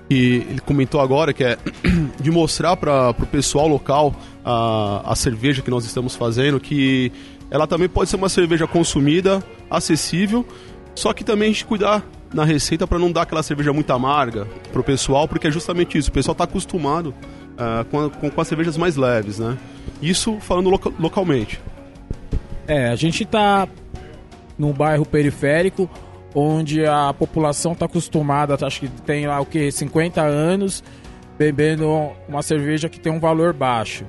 que ele comentou agora, que é [clears throat] de mostrar para o pessoal local a, a cerveja que nós estamos fazendo, que ela também pode ser uma cerveja consumida, acessível, só que também a gente cuidar na receita para não dar aquela cerveja muito amarga pro pessoal, porque é justamente isso, o pessoal está acostumado ah, com, com, com as cervejas mais leves, né? Isso falando loca- localmente. É, a gente tá num bairro periférico onde a população está acostumada, acho que tem lá o que 50 anos bebendo uma cerveja que tem um valor baixo.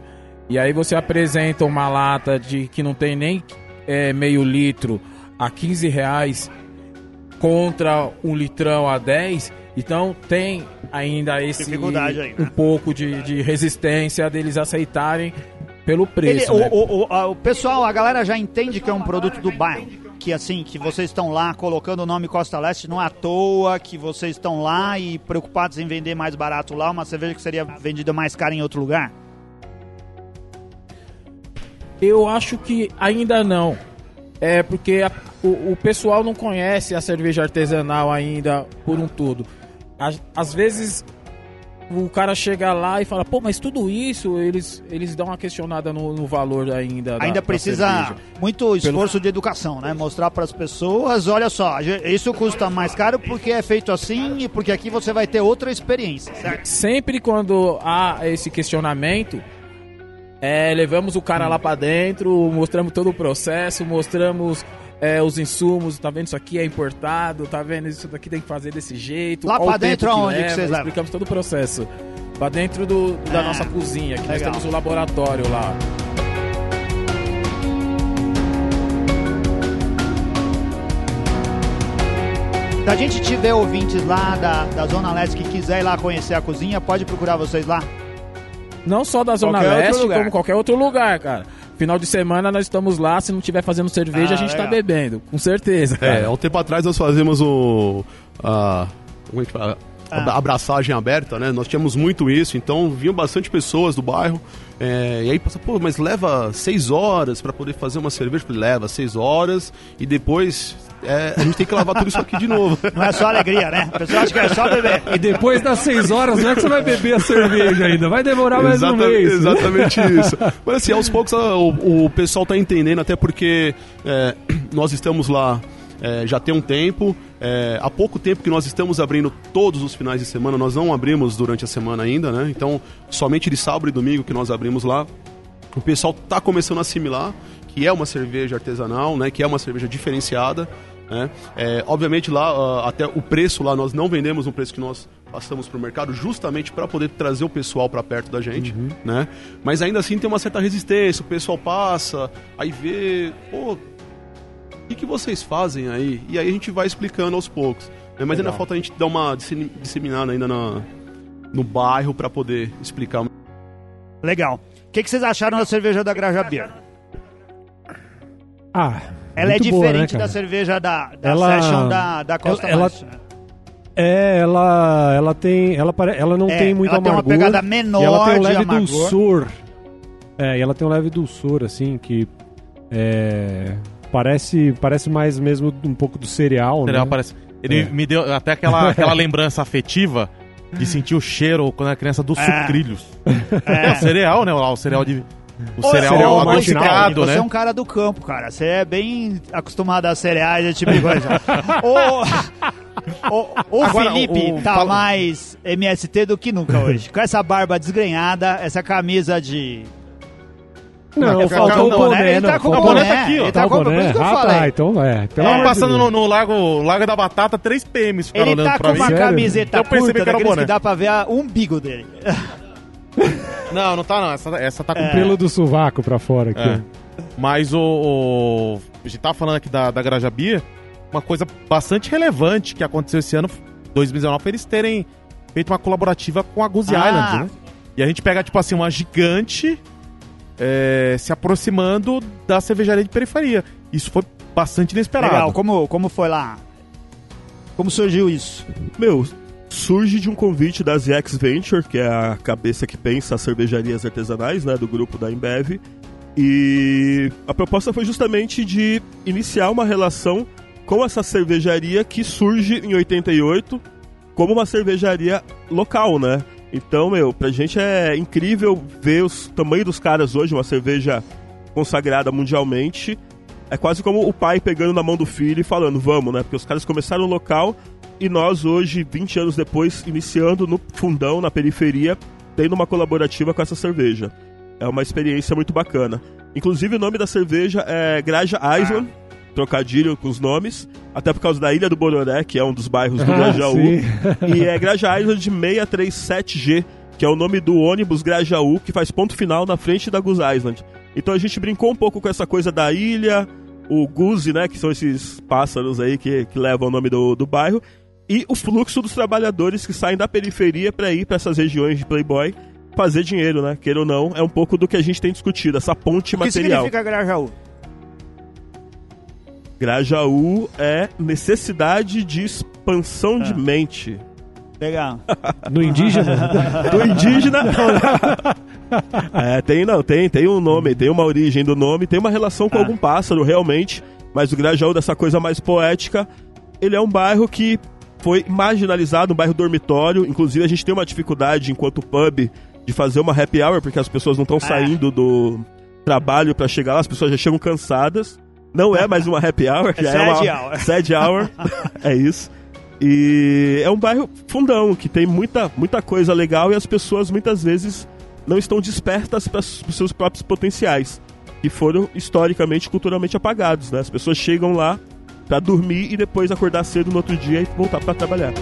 E aí você apresenta uma lata de que não tem nem é, meio litro a 15 reais contra um litrão a 10, então tem ainda esse um pouco de, de resistência deles aceitarem pelo preço. Ele- né? o, o- o- pessoal, a galera já entende que é um produto do bairro. Que assim, que vocês estão lá colocando o nome Costa Leste não é à toa, que vocês estão lá e preocupados em vender mais barato lá, uma cerveja que seria vendida mais cara em outro lugar. Eu acho que ainda não. É porque a- o, o pessoal não conhece a cerveja artesanal ainda por um todo. Às, às vezes o cara chega lá e fala, pô, mas tudo isso, eles, eles dão uma questionada no, no valor ainda. da- Ainda da precisa cerveja. muito esforço de educação, né? Mostrar para as pessoas, olha só, isso custa mais caro porque é feito assim e porque aqui você vai ter outra experiência, certo? Sempre quando há esse questionamento, é, levamos o cara lá pra dentro, mostramos todo o processo, mostramos é, os insumos, tá vendo isso aqui é importado, tá vendo isso daqui tem que fazer desse jeito. Lá pra dentro aonde que vocês levam? Explicamos todo o processo. Pra dentro do, da Ah, nossa cozinha, que nós legal. temos o laboratório lá. Se a gente tiver ouvintes lá da, da Zona Leste que quiser ir lá conhecer a cozinha, pode procurar vocês lá. Não só da Zona Qualquer Leste, como qualquer outro lugar, cara. Final de semana nós estamos lá, se não tiver fazendo cerveja, Ah, a gente tá legal. bebendo, com certeza. cara. É, há um tempo atrás nós fazemos o. A, como é que fala? A Ah. abraçagem aberta, né? Nós tínhamos muito isso, então vinham bastante pessoas do bairro. é, e aí passa, pô, mas leva seis horas para poder fazer uma cerveja. Eu falei, leva seis horas e depois é, a gente tem que lavar tudo isso aqui de novo. Não é só alegria, né? O pessoal acha que é só beber. E depois das seis horas, não é que você vai beber a cerveja ainda, vai demorar mais um Exata- mês. Exatamente [laughs] isso. Mas assim, aos poucos ah, o, o pessoal tá entendendo, até porque é, [clears throat] nós estamos lá é, já tem um tempo. É, há pouco tempo que nós estamos abrindo todos os finais de semana, nós não abrimos durante a semana ainda, né? Então, somente de sábado e domingo que nós abrimos lá. O pessoal tá começando a assimilar que é uma cerveja artesanal, né? Que é uma cerveja diferenciada. Né? É, obviamente lá ah, até o preço lá nós não vendemos no preço que nós passamos para o mercado justamente para poder trazer o pessoal para perto da gente, né? Mas ainda assim tem uma certa resistência, o pessoal passa, aí vê, pô, o que, que vocês fazem aí? E aí a gente vai explicando aos poucos. né? Mas ainda falta a gente dar uma dissemi- disseminada ainda na, no bairro para poder explicar. Legal. O que, que vocês acharam da cerveja da Graja Beer? Ah, Ela é muito boa, diferente né, da cerveja da, da Ela- Session da, da Costa ela- Leste, né? É, ela, ela tem, ela, pare- ela não É, tem muito ela tem uma amargor. pegada menor e ela tem um de leve amargor. dulçor. É, e ela tem um leve dulçor, assim, que é, parece, parece mais mesmo um pouco do cereal, Cereal né? parece- Ele É. me deu até aquela, [laughs] aquela lembrança afetiva de sentir o cheiro quando era criança dos É. sucrilhos. É. o cereal, né? O cereal de. O cereal, cereal matinal, adocicado, Você né? é um cara do campo, cara. Você é bem acostumado a cereais, esse tipo de coisa. o o, o Agora, Felipe o- tá fala- mais MST do que nunca hoje. Com essa barba desgrenhada, essa camisa de... Não, Tá faltou com o boné, Ele tá com o boné. boné tá aqui, ó. Ele Tá tá com o boné? Por isso que eu Ah, tá, então é. Pelo Tava amor de passando no, no lago, lago da Batata, 3 PMs ficaram Ele olhando tá pra com mim. uma Sério? camiseta Eu curta, que era o daqueles que boné. dá pra ver a- o umbigo dele. [laughs] Não, não tá não. Essa, essa tá com É. Pelo do sovaco pra fora aqui. É. Mas o, o- A gente tava falando aqui da, da Graja Bia. Uma coisa bastante relevante que aconteceu esse ano, 2019, foi eles terem feito uma colaborativa com a Goose Ah. Island, né? E a gente pega, tipo assim, uma gigante é, se aproximando da cervejaria de periferia. Isso foi bastante inesperado. Legal, como, como foi lá? Como surgiu isso? Meu, surge de um convite da ZX Venture, que é a cabeça que pensa as cervejarias artesanais, né, do grupo da Embev. E a proposta foi justamente de iniciar uma relação com essa cervejaria que surge em 88 como uma cervejaria local, né? Então, meu, pra gente é incrível ver o tamanho dos caras hoje, uma cerveja consagrada mundialmente. É quase como o pai pegando na mão do filho e falando, vamos, né? Porque os caras começaram local e nós hoje, 20 anos depois, iniciando no fundão, na periferia, tendo uma colaborativa com essa cerveja. É uma experiência muito bacana. Inclusive o nome da cerveja é Graja Island, trocadilho com os nomes, até por causa da Ilha do Bororé, que é um dos bairros do Ah, Grajaú. sim. [laughs] e é Graja Island 637G, que é o nome do ônibus Grajaú, que faz ponto final na frente da Goose Island. Então a gente brincou um pouco com essa coisa da ilha, o Goose, né, que são esses pássaros aí que, que levam o nome do, do bairro, e o fluxo dos trabalhadores que saem da periferia para ir para essas regiões de Playboy fazer dinheiro, né? Queira ou não, é um pouco do que a gente tem discutido, essa ponte O que material. significa Grajaú? Grajaú é necessidade de expansão Ah. de mente. Legal. No [laughs] indígena? Do indígena. [laughs] [laughs] é, tem não, tem, tem um nome, tem uma origem do nome, tem uma relação com Ah. algum pássaro realmente, mas o Grajaú dessa coisa mais poética, ele é um bairro que foi marginalizado, um bairro dormitório, inclusive a gente tem uma dificuldade enquanto pub de fazer uma happy hour porque as pessoas não estão saindo do trabalho pra chegar lá, as pessoas já chegam cansadas. Não é mais uma happy hour, É já é uma sad hour. [laughs] sad hour. é isso. E é um bairro fundão, que tem muita, muita coisa legal e as pessoas muitas vezes não estão despertas para os seus próprios potenciais, que foram historicamente, culturalmente apagados. Né? As pessoas chegam lá para dormir e depois acordar cedo no outro dia e voltar para trabalhar.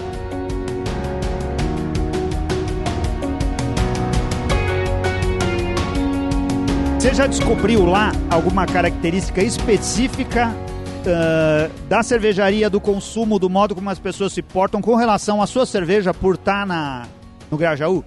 Você já descobriu lá alguma característica específica ah, da cervejaria, do consumo, do modo como as pessoas se portam com relação à sua cerveja por estar na, no Grajaú?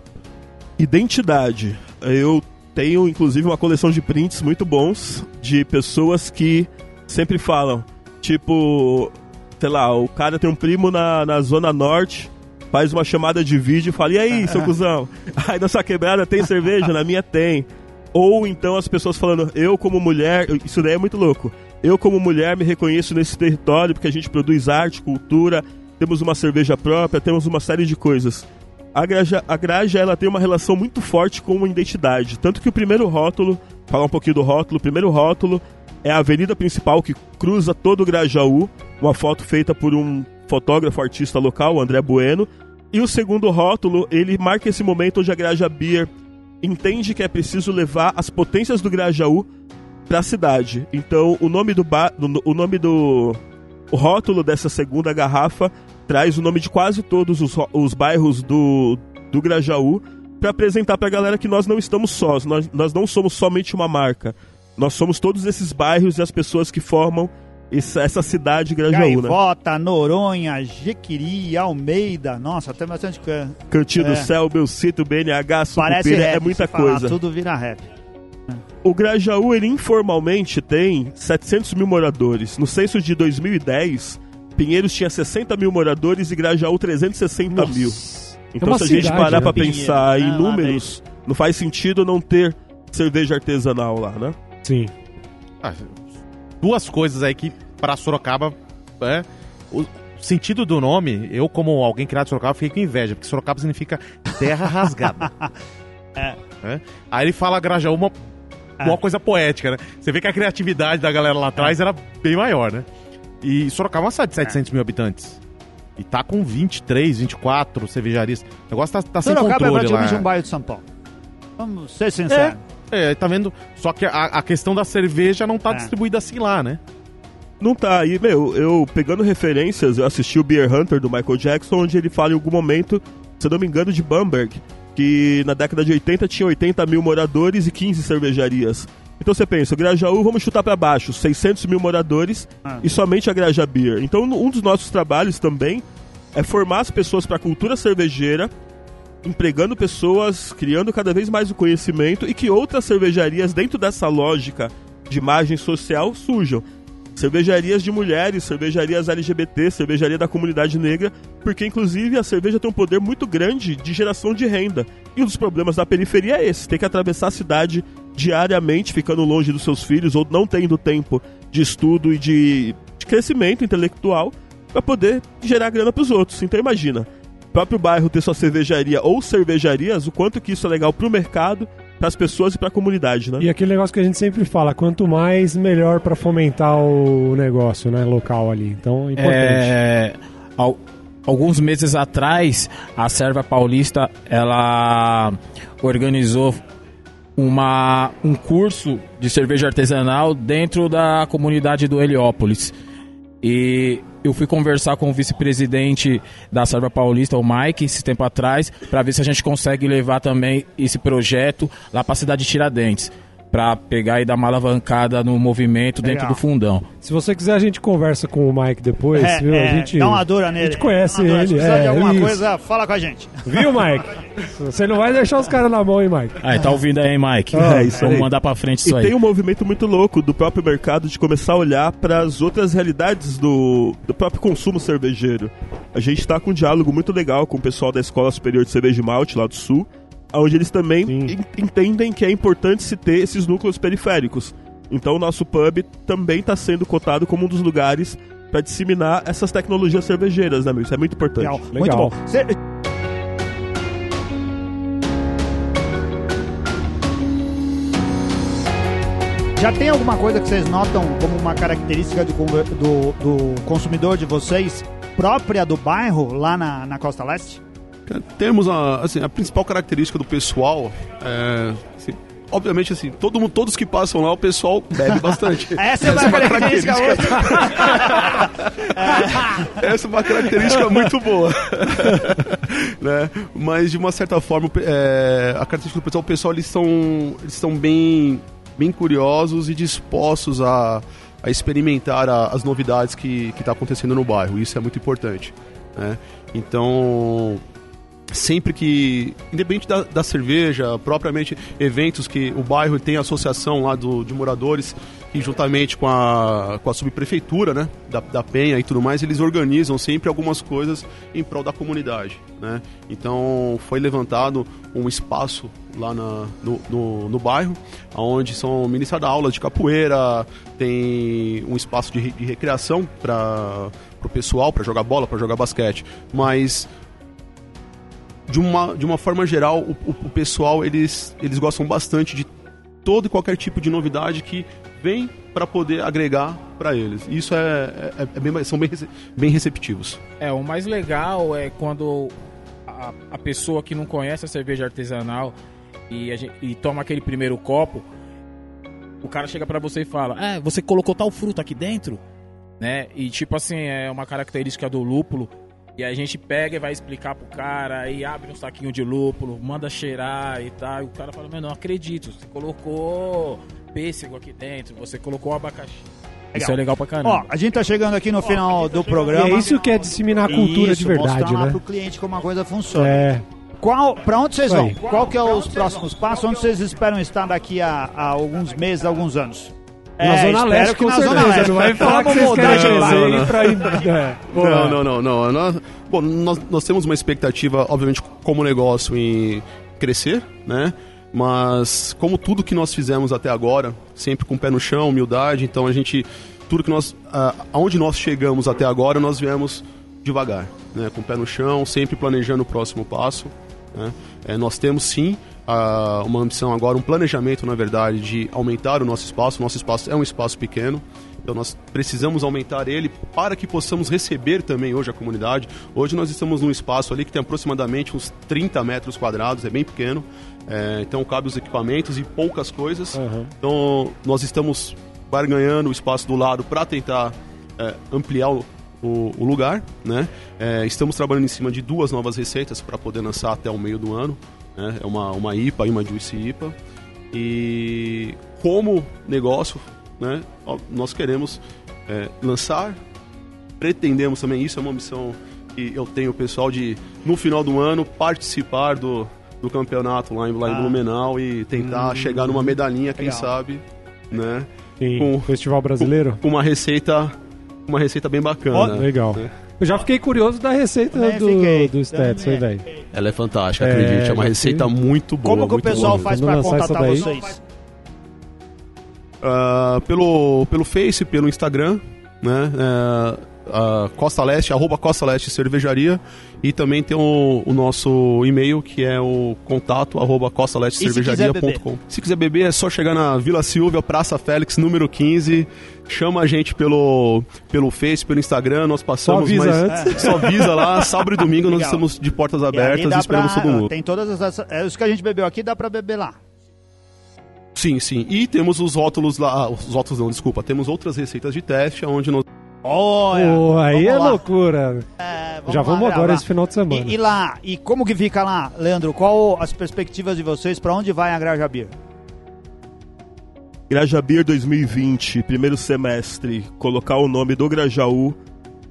Identidade. Eu tenho, inclusive, uma coleção de prints muito bons de pessoas que sempre falam, tipo, sei lá, o cara tem um primo na, na Zona Norte, faz uma chamada de vídeo e fala, e aí, [laughs] seu cuzão? Aí na sua quebrada tem cerveja? Na minha tem. Ou então as pessoas falando, eu como mulher, isso daí é muito louco. Eu como mulher me reconheço nesse território porque a gente produz arte, cultura, temos uma cerveja própria, temos uma série de coisas. A Graja, a Graja ela tem uma relação muito forte com a identidade. Tanto que o primeiro rótulo, falar um pouquinho do rótulo, o primeiro rótulo é a avenida principal que cruza todo o Grajaú, uma foto feita por um fotógrafo artista local, André Bueno. E o segundo rótulo, ele marca esse momento onde a Graja Beer entende que é preciso levar as potências do Grajaú para a cidade. Então, o nome do o nome do o rótulo dessa segunda garrafa traz o nome de quase todos os, os bairros do, do Grajaú para apresentar para a galera que nós não estamos sós, nós, nós não somos somente uma marca. Nós somos todos esses bairros e as pessoas que formam essa, essa cidade Grajaú, Gaivota, né? Noronha, Jequiri, Almeida, nossa, tem bastante coisa. Cantinho é. do Céu, Belcito, BNH, Sucupira, é muita coisa. Falar, tudo vira rap. O Grajaú, ele informalmente tem 700 mil moradores. No censo de 2010, Pinheiros tinha 60 mil moradores e Grajaú 360 Nossa. mil. Então, é se a gente cidade, parar né? pra pensar em ah, números, não faz sentido não ter cerveja artesanal lá, né? Sim. Ah, duas coisas aí que para Sorocaba é, o sentido do nome, eu como alguém criado em Sorocaba fiquei com inveja, porque Sorocaba significa terra [laughs] rasgada. é. É? Aí ele fala Grajaú uma, é. uma coisa poética, né? Você vê que a criatividade da galera lá atrás é. era bem maior, né? E Sorocaba é uma cidade de 700 mil habitantes. E tá com 23, 24 cervejarias. O negócio tá, tá sem controle lá. Sorocaba é praticamente um bairro de São Paulo. Vamos ser sinceros. É, tá vendo? Só que a, a questão da cerveja não tá é. distribuída assim lá, né? Não tá. E, meu, eu pegando referências, eu assisti o Beer Hunter do Michael Jackson, onde ele fala em algum momento, se eu não me engano, de Bamberg, que na década de 80 tinha 80 mil moradores e 15 cervejarias. Então você pensa, o Grajaú, vamos chutar para baixo, 600 mil moradores ah. e somente a Graja Beer. Então um dos nossos trabalhos também é formar as pessoas para a cultura cervejeira empregando pessoas, criando cada vez mais o conhecimento e que outras cervejarias dentro dessa lógica de margem social surjam. Cervejarias de mulheres, cervejarias LGBT, cervejaria da comunidade negra, porque inclusive a cerveja tem um poder muito grande de geração de renda. E um dos problemas da periferia é esse: ter que atravessar a cidade diariamente, ficando longe dos seus filhos ou não tendo tempo de estudo e de, de crescimento intelectual para poder gerar grana para os outros. Então imagina, próprio bairro ter sua cervejaria ou cervejarias, o quanto que isso é legal pro mercado, para as pessoas e para a comunidade, né? E aquele negócio que a gente sempre fala, quanto mais melhor para fomentar o negócio, né, local ali. Então, é importante. É, alguns meses atrás, a Serva Paulista, ela organizou uma, um curso de cerveja artesanal dentro da comunidade do Heliópolis. E eu fui conversar com o vice-presidente da Serva Paulista, o Mike, esse tempo atrás, para ver se a gente consegue levar também esse projeto lá para a cidade de Tiradentes para pegar e dar uma alavancada no movimento Legal. dentro do fundão. Se você quiser, a gente conversa com o Mike depois. É, viu? É, a gente, dá uma dura nele. A gente conhece ele. Se precisar é, de alguma isso. coisa, fala com a gente. Viu, Mike? Você não vai deixar os caras na mão, hein, Mike? Ah, tá ouvindo aí, Mike? Ah, é isso Vamos aí. mandar para frente isso e aí. tem um movimento muito louco do próprio mercado de começar a olhar para as outras realidades do, do próprio consumo cervejeiro. A gente está com um diálogo muito legal com o pessoal da Escola Superior de Cerveja de Malte, lá do Sul, onde eles também entendem que é importante se ter esses núcleos periféricos. Então o nosso pub também está sendo cotado como um dos lugares para disseminar essas tecnologias cervejeiras, né, meu? Isso é muito importante. Legal. Legal. Muito bom. Cê... Já tem alguma coisa que vocês notam como uma característica do, do, do consumidor de vocês própria do bairro lá na, na Costa Leste? Temos a, assim, a principal característica do pessoal é, assim, obviamente, assim, todo mundo, todos que passam lá, o pessoal bebe bastante. [laughs] Essa é uma, Essa uma característica. é. Essa é uma característica muito boa. [laughs] né? Mas, de uma certa forma, é, a característica do pessoal, o pessoal, eles são, eles são bem, bem curiosos e dispostos a, a experimentar a, as novidades que está acontecendo no bairro. Isso é muito importante. Né? Então, sempre que, independente da, da, cerveja, propriamente eventos que o bairro tem associação lá do, de moradores, que juntamente com a, com a subprefeitura, né, da, da Penha e tudo mais, eles organizam sempre algumas coisas em prol da comunidade, né. Então foi levantado um espaço lá na- no, no, no bairro, onde são ministradas aulas de capoeira, tem um espaço de, de recreação para o pessoal, para jogar bola, para jogar basquete. Mas de uma, de uma forma geral, o, o- o pessoal eles, eles gostam bastante de todo e qualquer tipo de novidade que vem para poder agregar para eles. Isso é, é- é bem, são bem, bem receptivos. É, o mais legal é quando a, a pessoa que não conhece a cerveja artesanal e, gente- e toma aquele primeiro copo, o cara chega pra você e fala: É, você colocou tal fruta aqui dentro? Né? E tipo assim, é uma característica do lúpulo. E a gente pega e vai explicar pro cara, aí abre um saquinho de lúpulo, manda cheirar e tal. E o cara fala: Mas não acredito, você colocou pêssego aqui dentro, você colocou abacaxi. Isso é legal pra caramba. Ó, a gente tá chegando aqui no final do E programa. é isso que é disseminar a cultura Isso, de verdade, mostrar né? pro cliente como a coisa funciona. É. Qual, pra onde vocês vão? aí. Qual que é os próximos passos? Onde vocês esperam estar daqui a, a alguns meses, alguns anos? Na É, Zona espero Leste, que com na Zona certeza. Leste. Não vai falar que vocês querem dizer aí pra ir... É. Não, não, não, não. Nós, bom, nós, nós temos uma expectativa, obviamente, como negócio em crescer, né? Mas como tudo que nós fizemos até agora, sempre com o pé no chão, humildade, então a gente tudo que nós aonde nós chegamos até agora, nós viemos devagar, né? Com o pé no chão, sempre planejando o próximo passo, né? É, nós temos sim ah, uma ambição agora, um planejamento, na verdade, de aumentar o nosso espaço. Nosso espaço é um espaço pequeno, então nós precisamos aumentar ele para que possamos receber também hoje a comunidade. Hoje nós estamos num espaço ali que tem aproximadamente uns 30 metros quadrados, é bem pequeno. É, então cabe os equipamentos e poucas coisas. Aham. Então nós estamos barganhando o espaço do lado para tentar é, ampliar o, o- o lugar. Né? É, estamos trabalhando em cima de duas novas receitas para poder lançar até o meio do ano. Né? É uma, uma IPA e uma Juicy IPA. E como negócio, né, nós queremos é, lançar, pretendemos também, isso é uma missão que eu tenho pessoal de, no final do ano, participar do, do campeonato lá em, lá em Ah. Blumenau e tentar chegar numa medalhinha, quem Legal. sabe, né? Sim, Com- Festival Brasileiro. Com uma receita, uma receita bem bacana. Legal. É. Eu já fiquei curioso da receita Também do, fiquei, do também. velho. Ela é fantástica, É, acredite, é uma receita fiz. muito boa. Como que o pessoal boa. faz essa contatar vocês? Ah, pelo, pelo Face, pelo Instagram, né? É, Costa Leste, arroba Costa Leste Cervejaria. E também tem o, o nosso e-mail, que é o contato arroba costalestecervejaria.com. Se quiser beber, é só chegar na Vila Silvia, Praça Félix, número 15. Chama a gente pelo, pelo Face, pelo Instagram, nós passamos avisa mas- antes. Só avisa lá, [laughs] sábado e domingo nós Legal. estamos de portas abertas e esperamos pra- todo mundo. Tem todas as. É, os que a gente bebeu aqui dá pra beber lá. Sim, sim. E temos os rótulos lá. Os rótulos não, desculpa. Temos outras receitas de teste, onde nós Olha! Pô, aí vamos é lá. loucura. É, Já lá vamos agora gravar. esse final de semana. E, e lá, e como que fica lá, Leandro? Qual as perspectivas de vocês? Pra onde vai a Graja Beer? Grajabir 2020, primeiro semestre, colocar o nome do Grajaú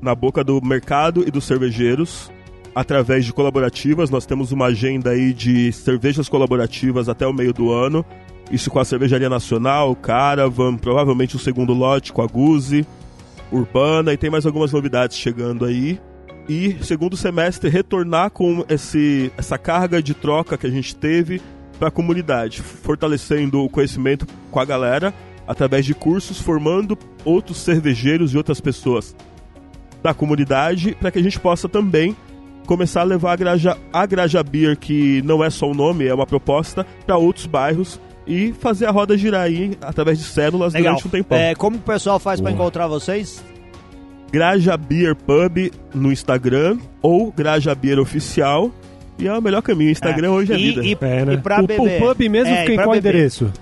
na boca do mercado e dos cervejeiros através de colaborativas. Nós temos uma agenda aí de cervejas colaborativas até o meio do ano. Isso com a Cervejaria Nacional, Caravan, provavelmente o segundo lote com a Guzi, Urbana e tem mais algumas novidades chegando aí. E segundo semestre retornar com esse, essa carga de troca que a gente teve para a comunidade, fortalecendo o conhecimento com a galera através de cursos, formando outros cervejeiros e outras pessoas da comunidade para que a gente possa também começar a levar a Graja, a Graja Beer, que não é só um nome, é uma proposta, para outros bairros e fazer a roda girar aí através de células Legal. durante um tempão. É, como que o pessoal faz pra Boa. encontrar vocês? Graja Beer Pub no Instagram ou Graja Beer Oficial. E é o melhor caminho. Instagram hoje é e, vida. E, É, né? e pra o, beber. o pub mesmo É, fica e em qual beber. endereço?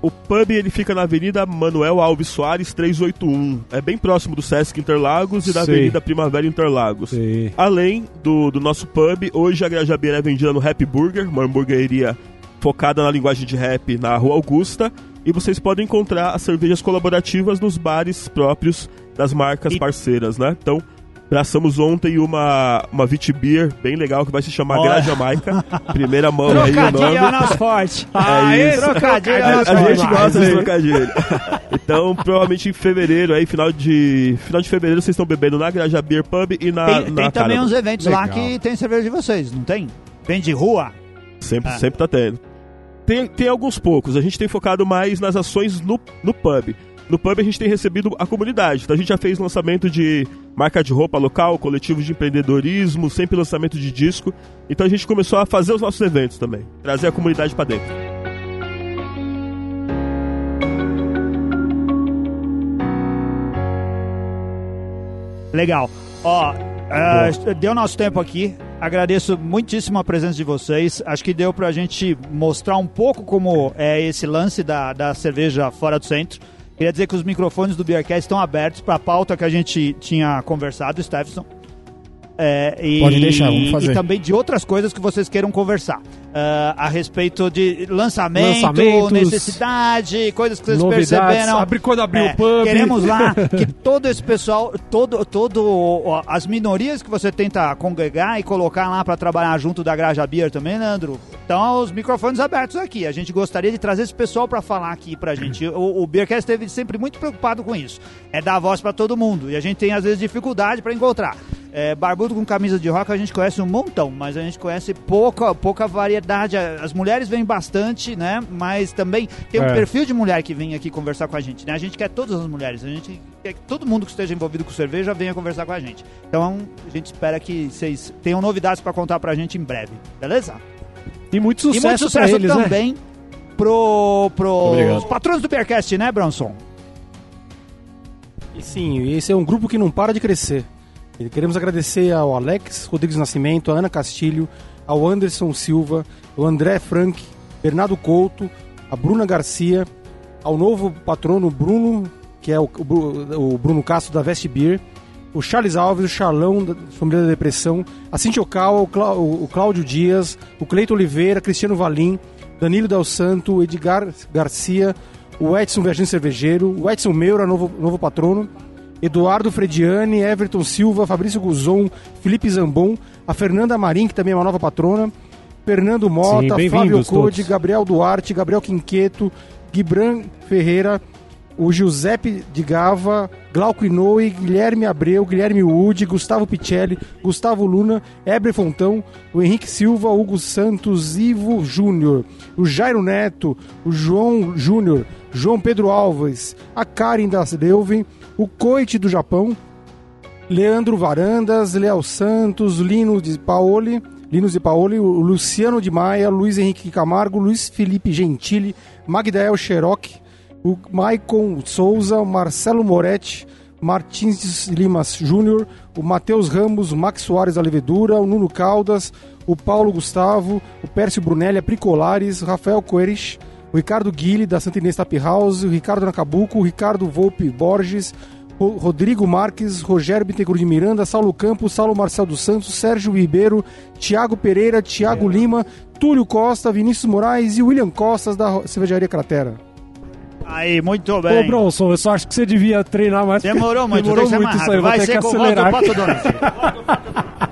O pub ele fica na Avenida Manuel Alves Soares 381. É bem próximo do Sesc Interlagos e da Sei. Avenida Primavera Interlagos. Sei. Além do, do nosso pub, hoje a Graja Beer é vendida no Happy Burger, uma hamburgueria focada na linguagem de rap na Rua Augusta. E vocês podem encontrar as cervejas colaborativas nos bares próprios das marcas E- parceiras, né? Então, Braçamos ontem uma, uma Vit Beer bem legal que vai se chamar Olha. Gra Jamaica. [laughs] Primeira mão aí o é nome. nosso forte. [laughs] É isso. Trocadilho é A, a gente gosta de trocadilho. [laughs] Então, provavelmente em fevereiro, aí, final de. Final de fevereiro, vocês estão bebendo na Graja Beer Pub e na. Tem, na tem também uns eventos lá Legal. que tem cerveja de vocês, não tem? Vem de rua. Sempre, Ah. sempre tá tendo. Tem, tem alguns poucos. A gente tem focado mais nas ações no, no pub. No pub a gente tem recebido a comunidade. Então a gente já fez lançamento de marca de roupa local, coletivos de empreendedorismo, sempre lançamento de disco. Então a gente começou a fazer os nossos eventos também. Trazer a comunidade pra dentro. Legal. Ó, é, deu nosso tempo aqui. Agradeço muitíssimo a presença de vocês. Acho que deu pra gente mostrar um pouco como é esse lance da, da cerveja fora do centro. Queria dizer que os microfones do Beercast estão abertos para a pauta que a gente tinha conversado, Stephenson. É, e, Pode deixar, vamos fazer. E também de outras coisas que vocês queiram conversar. Ah, a respeito de lançamento, necessidade, coisas que vocês perceberam. Abrir quando abrir É, o pub. Queremos lá [laughs] que todo esse pessoal, todo, todo as minorias que você tenta congregar e colocar lá para trabalhar junto da Graja Beer também, Leandro. Então, os microfones abertos aqui. A gente gostaria de trazer esse pessoal para falar aqui pra gente. O, o Beercast esteve sempre muito preocupado com isso. É dar voz para todo mundo. E a gente tem, às vezes, dificuldade para encontrar. É, barbudo com camisa de rock a gente conhece um montão, mas a gente conhece pouca, pouca variedade. As mulheres vêm bastante, né? Mas também tem um É. perfil de mulher que vem aqui conversar com a gente, né? A gente quer todas as mulheres, a gente quer que todo mundo que esteja envolvido com cerveja venha conversar com a gente. Então a gente espera que vocês tenham novidades para contar pra gente em breve, beleza? E muito sucesso, e muito sucesso pra eles, né? também pro, pro Obrigado. os patrões do Bearcast, né, Bronson? E sim, esse é um grupo que não para de crescer. E queremos agradecer ao Alex Rodrigues Nascimento, a Ana Castilho, ao Anderson Silva, ao André Frank, Bernardo Couto, a Bruna Garcia, ao novo patrono Bruno, que é o, o Bru- o Bruno Castro da Vest Beer, o Charles Alves, o Charlão da Família da Depressão, a Cintia Ocal, o, o Cláudio Dias, o Cleito Oliveira, Cristiano Valim, Danilo Del Santo, Edgar Garcia, o Edson Viajante Cervejeiro, o Edson Meura, novo, novo patrono, Eduardo Frediani, Everton Silva, Fabrício Guzon, Felipe Zambon, a Fernanda Marim, que também é uma nova patrona, Fernando Mota, bem-vindos Fábio Code, todos. Gabriel Duarte, Gabriel Quinqueto, Gibran Ferreira, o Giuseppe de Gava, Glauco Inoue, Guilherme Abreu, Guilherme Wood, Gustavo Picelli, Gustavo Luna, Ebre Fontão, o Henrique Silva, Hugo Santos, Ivo Júnior, o Jairo Neto, o João Júnior, João Pedro Alves, a Karen das Leuven, o Coit do Japão, Leandro Varandas, Léo Santos, Lino de Paoli, Linus de Paoli, o Luciano de Maia, Luiz Henrique Camargo, Luiz Felipe Gentili, Magdael Xeroc, o Maicon Souza, o Marcelo Moretti, Martins Lima Júnior, o Matheus Ramos, o Max Soares da Levedura, o Nuno Caldas, o Paulo Gustavo, o Pércio Brunelli, a Pricolares, o Rafael Coerich, o Ricardo Guille, da Santa Inês Tap House, o Ricardo Nacabuco, o Ricardo Volpe Borges, Ro- Rodrigo Marques, Rogério Bittencourt de Miranda, Saulo Campos, Saulo Marcel dos Santos, Sérgio Ribeiro, Tiago Pereira, Tiago Lima, Túlio Costa, Vinícius Moraes e William Costas da Cervejaria Cratera. Aí, muito Ô, bem. Bronson, eu só acho que você devia treinar mais. Demorou muito, demorou tem ser muito isso aí. Vai ter ser que com acelerar. Donizio. [laughs]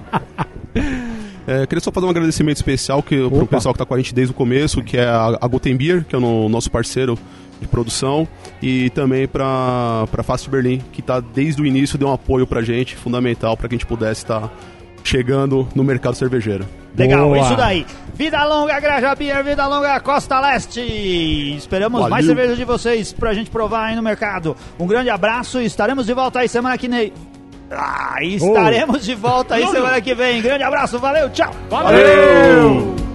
É, queria só fazer um agradecimento especial que, pro Opa. pessoal que tá com a gente desde o começo, que é a, a Guten Beer, que é o no- nosso parceiro de produção, e também pra, pra Fast Berlim, que tá desde o início, deu um apoio pra gente, fundamental para que a gente pudesse estar chegando no mercado cervejeiro. Legal, Boa. isso daí. Vida longa, Graja Beer, vida longa, Costa Leste. Esperamos Valeu. mais cerveja de vocês pra gente provar aí no mercado. Um grande abraço e estaremos de volta aí semana que vem. Ah, estaremos de volta aí semana que vem. Grande abraço, valeu, tchau. Valeu!